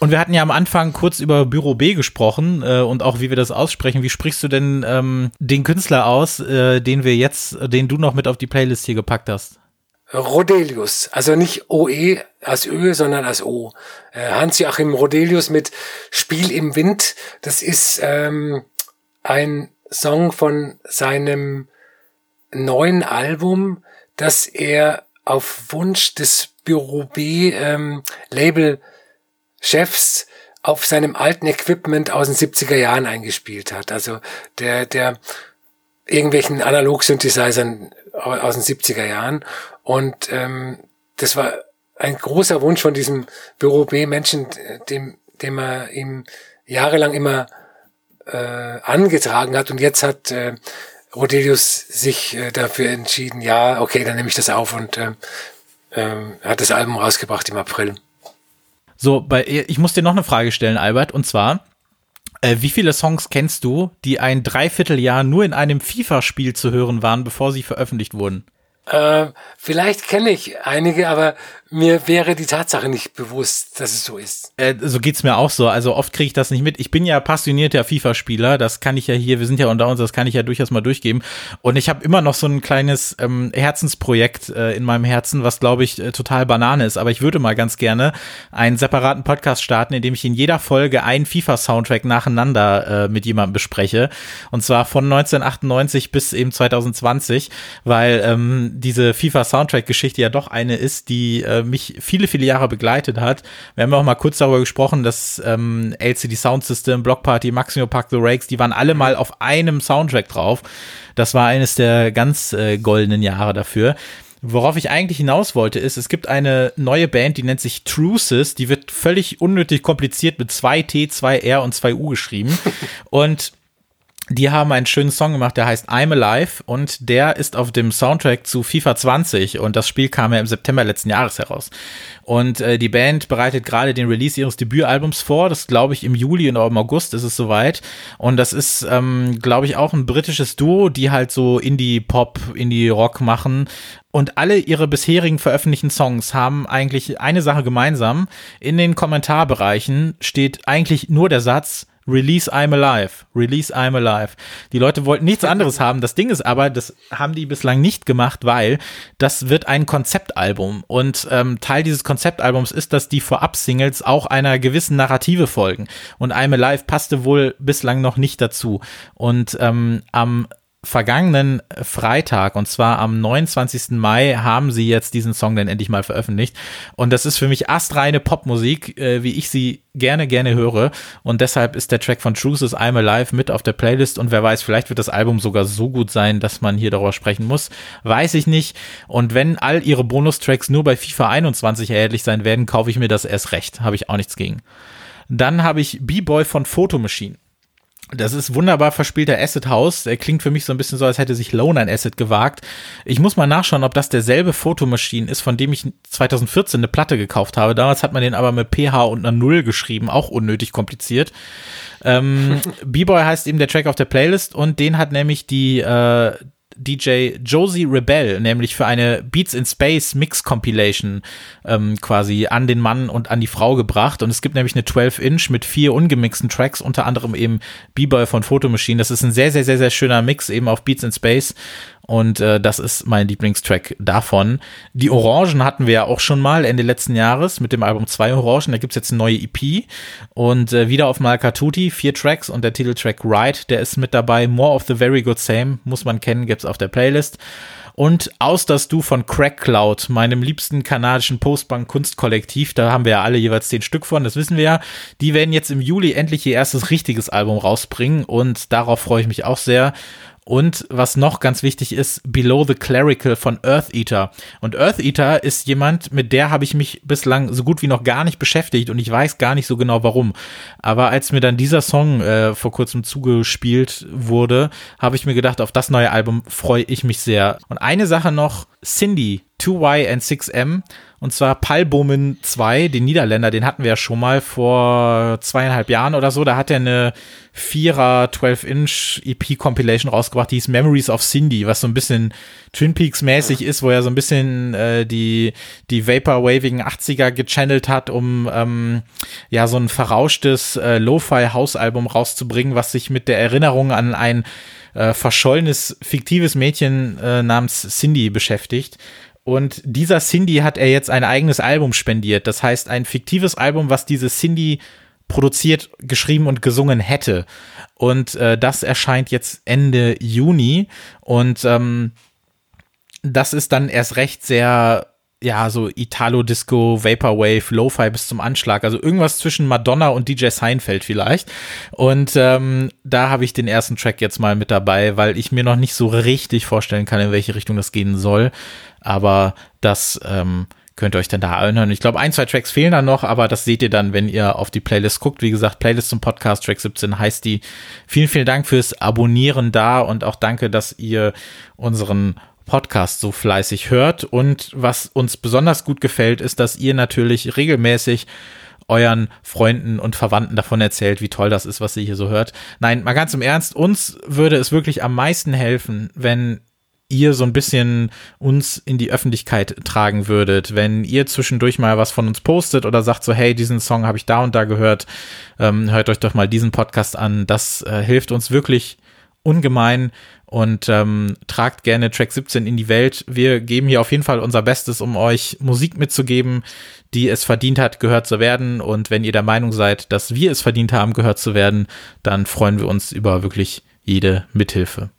Und wir hatten ja am Anfang kurz über Büro B gesprochen äh, und auch wie wir das aussprechen. Wie sprichst du denn ähm, den Künstler aus, äh, den wir jetzt, den du noch mit auf die Playlist hier gepackt hast? Rodelius, also nicht OE als Ö, sondern als O. Äh, Hans-Joachim Rodelius mit Spiel im Wind. Das ist ähm, ein Song von seinem neuen Album, das er auf Wunsch des Büro B ähm, Label Chefs auf seinem alten Equipment aus den 70er Jahren eingespielt hat. Also der, der irgendwelchen Analog-Synthesizern aus den 70er Jahren. Und ähm, das war ein großer Wunsch von diesem Büro B-Menschen, dem, dem er ihm jahrelang immer äh, angetragen hat. Und jetzt hat äh, Rodelius sich äh, dafür entschieden, ja, okay, dann nehme ich das auf und äh, äh, hat das Album rausgebracht im April. So, bei, ich muss dir noch eine Frage stellen, Albert, und zwar, äh, wie viele Songs kennst du, die ein Dreivierteljahr nur in einem FIFA-Spiel zu hören waren, bevor sie veröffentlicht wurden? Äh, vielleicht kenne ich einige, aber mir wäre die Tatsache nicht bewusst, dass es so ist. Äh, so geht's mir auch so. Also oft kriege ich das nicht mit. Ich bin ja passionierter FIFA-Spieler. Das kann ich ja hier, wir sind ja unter uns, das kann ich ja durchaus mal durchgeben. Und ich habe immer noch so ein kleines ähm, Herzensprojekt äh, in meinem Herzen, was glaube ich äh, total Banane ist. Aber ich würde mal ganz gerne einen separaten Podcast starten, in dem ich in jeder Folge einen FIFA-Soundtrack nacheinander äh, mit jemandem bespreche. Und zwar von 1998 bis eben 2020, weil ähm, diese FIFA-Soundtrack-Geschichte ja doch eine ist, die äh, mich viele, viele Jahre begleitet hat. Wir haben ja auch mal kurz darüber gesprochen, dass ähm, LCD Sound System, Block Party, Maximo Park The Rakes, die waren alle mal auf einem Soundtrack drauf. Das war eines der ganz äh, goldenen Jahre dafür. Worauf ich eigentlich hinaus wollte, ist, es gibt eine neue Band, die nennt sich Truces, die wird völlig unnötig kompliziert mit 2T, 2R und 2U geschrieben. und die haben einen schönen Song gemacht, der heißt I'm Alive und der ist auf dem Soundtrack zu FIFA 20 und das Spiel kam ja im September letzten Jahres heraus. Und äh, die Band bereitet gerade den Release ihres Debütalbums vor, das glaube ich im Juli und im August ist es soweit und das ist, ähm, glaube ich, auch ein britisches Duo, die halt so Indie-Pop, Indie-Rock machen und alle ihre bisherigen veröffentlichten Songs haben eigentlich eine Sache gemeinsam. In den Kommentarbereichen steht eigentlich nur der Satz, Release I'm Alive. Release I'm Alive. Die Leute wollten nichts anderes haben. Das Ding ist aber, das haben die bislang nicht gemacht, weil das wird ein Konzeptalbum. Und ähm, Teil dieses Konzeptalbums ist, dass die Vorab-Singles auch einer gewissen Narrative folgen. Und I'm Alive passte wohl bislang noch nicht dazu. Und ähm, am vergangenen Freitag und zwar am 29. Mai haben sie jetzt diesen Song dann endlich mal veröffentlicht und das ist für mich astreine Popmusik, äh, wie ich sie gerne, gerne höre und deshalb ist der Track von Truces I'm Alive mit auf der Playlist und wer weiß, vielleicht wird das Album sogar so gut sein, dass man hier darüber sprechen muss, weiß ich nicht und wenn all ihre Bonustracks nur bei FIFA 21 erhältlich sein werden, kaufe ich mir das erst recht, habe ich auch nichts gegen. Dann habe ich B-Boy von Photo Machine. Das ist wunderbar verspielter Acid House. Der klingt für mich so ein bisschen so, als hätte sich Lone ein Acid gewagt. Ich muss mal nachschauen, ob das derselbe Fotomaschine ist, von dem ich 2014 eine Platte gekauft habe. Damals hat man den aber mit PH und einer Null geschrieben, auch unnötig kompliziert. Ähm, B-Boy heißt eben der Track auf der Playlist und den hat nämlich die, äh, DJ Josie Rebel, nämlich für eine Beats in Space Mix Compilation ähm, quasi an den Mann und an die Frau gebracht. Und es gibt nämlich eine 12-Inch mit vier ungemixten Tracks, unter anderem eben B-Boy von Photo Machine. Das ist ein sehr, sehr, sehr, sehr schöner Mix eben auf Beats in Space. Und äh, das ist mein Lieblingstrack davon. Die Orangen hatten wir ja auch schon mal Ende letzten Jahres mit dem Album Zwei Orangen. Da gibt's jetzt eine neue EP. Und äh, wieder auf Malkatuti, vier Tracks und der Titeltrack Ride, der ist mit dabei. More of the Very Good Same, muss man kennen, gibt's auf der Playlist. Und aus das Du von Crack Cloud, meinem liebsten kanadischen Postbank-Kunstkollektiv, da haben wir ja alle jeweils zehn Stück von, das wissen wir ja. Die werden jetzt im Juli endlich ihr erstes richtiges Album rausbringen und darauf freue ich mich auch sehr. Und was noch ganz wichtig ist, Below the Clerical von Earth Eater. Und Earth Eater ist jemand, mit der habe ich mich bislang so gut wie noch gar nicht beschäftigt und ich weiß gar nicht so genau warum. Aber als mir dann dieser Song äh, vor kurzem zugespielt wurde, habe ich mir gedacht, auf das neue Album freue ich mich sehr. Und eine Sache noch, Cindy, 2Y and 6M und zwar Palbomen 2, den Niederländer, den hatten wir ja schon mal vor zweieinhalb Jahren oder so. Da hat er eine Vierer 12-Inch EP-Compilation rausgebracht, die hieß Memories of Cindy, was so ein bisschen Twin Peaks-mäßig ist, wo er so ein bisschen äh, die, die Vaporwavigen 80er gechannelt hat, um ähm, ja so ein verrauschtes äh, Lo-Fi-House-Album rauszubringen, was sich mit der Erinnerung an ein äh, verschollenes, fiktives Mädchen äh, namens Cindy beschäftigt. Und dieser Cindy hat er jetzt ein eigenes Album spendiert. Das heißt, ein fiktives Album, was diese Cindy produziert, geschrieben und gesungen hätte. Und äh, das erscheint jetzt Ende Juni. Und ähm, das ist dann erst recht sehr, ja, so Italo-Disco, Vaporwave, Lo-Fi bis zum Anschlag. Also irgendwas zwischen Madonna und DJ Seinfeld vielleicht. Und ähm, da habe ich den ersten Track jetzt mal mit dabei, weil ich mir noch nicht so richtig vorstellen kann, in welche Richtung das gehen soll aber das ähm, könnt ihr euch dann da anhören. Ich glaube, ein, zwei Tracks fehlen dann noch, aber das seht ihr dann, wenn ihr auf die Playlist guckt. Wie gesagt, Playlist zum Podcast, Track 17 heißt die. Vielen, vielen Dank fürs Abonnieren da und auch danke, dass ihr unseren Podcast so fleißig hört. Und was uns besonders gut gefällt, ist, dass ihr natürlich regelmäßig euren Freunden und Verwandten davon erzählt, wie toll das ist, was ihr hier so hört. Nein, mal ganz im Ernst, uns würde es wirklich am meisten helfen, wenn ihr so ein bisschen uns in die Öffentlichkeit tragen würdet, wenn ihr zwischendurch mal was von uns postet oder sagt so, hey, diesen Song habe ich da und da gehört, ähm, hört euch doch mal diesen Podcast an. Das äh, hilft uns wirklich ungemein und ähm, tragt gerne Track 17 in die Welt. Wir geben hier auf jeden Fall unser Bestes, um euch Musik mitzugeben, die es verdient hat, gehört zu werden. Und wenn ihr der Meinung seid, dass wir es verdient haben, gehört zu werden, dann freuen wir uns über wirklich jede Mithilfe.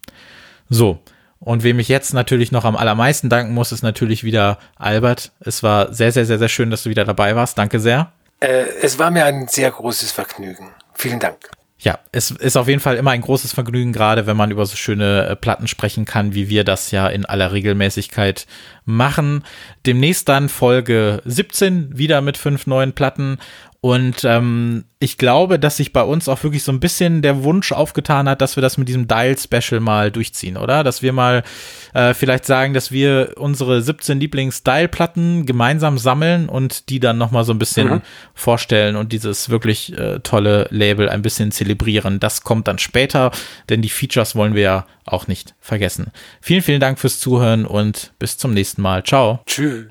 So, und wem ich jetzt natürlich noch am allermeisten danken muss, ist natürlich wieder Albert. Es war sehr, sehr, sehr, sehr schön, dass du wieder dabei warst. Danke sehr. Äh, es war mir ein sehr großes Vergnügen. Vielen Dank. Ja, es ist auf jeden Fall immer ein großes Vergnügen, gerade wenn man über so schöne äh, Platten sprechen kann, wie wir das ja in aller Regelmäßigkeit machen. Demnächst dann Folge 17 wieder mit fünf neuen Platten und ähm, ich glaube, dass sich bei uns auch wirklich so ein bisschen der Wunsch aufgetan hat, dass wir das mit diesem Dial-Special mal durchziehen, oder? Dass wir mal äh, vielleicht sagen, dass wir unsere 17 Lieblings-Dial-Platten gemeinsam sammeln und die dann nochmal so ein bisschen mhm. vorstellen und dieses wirklich äh, tolle Label ein bisschen zelebrieren. Das kommt dann später, denn die Features wollen wir ja auch nicht vergessen. Vielen, vielen Dank fürs Zuhören und bis zum nächsten Mal. Ciao. Tschüss.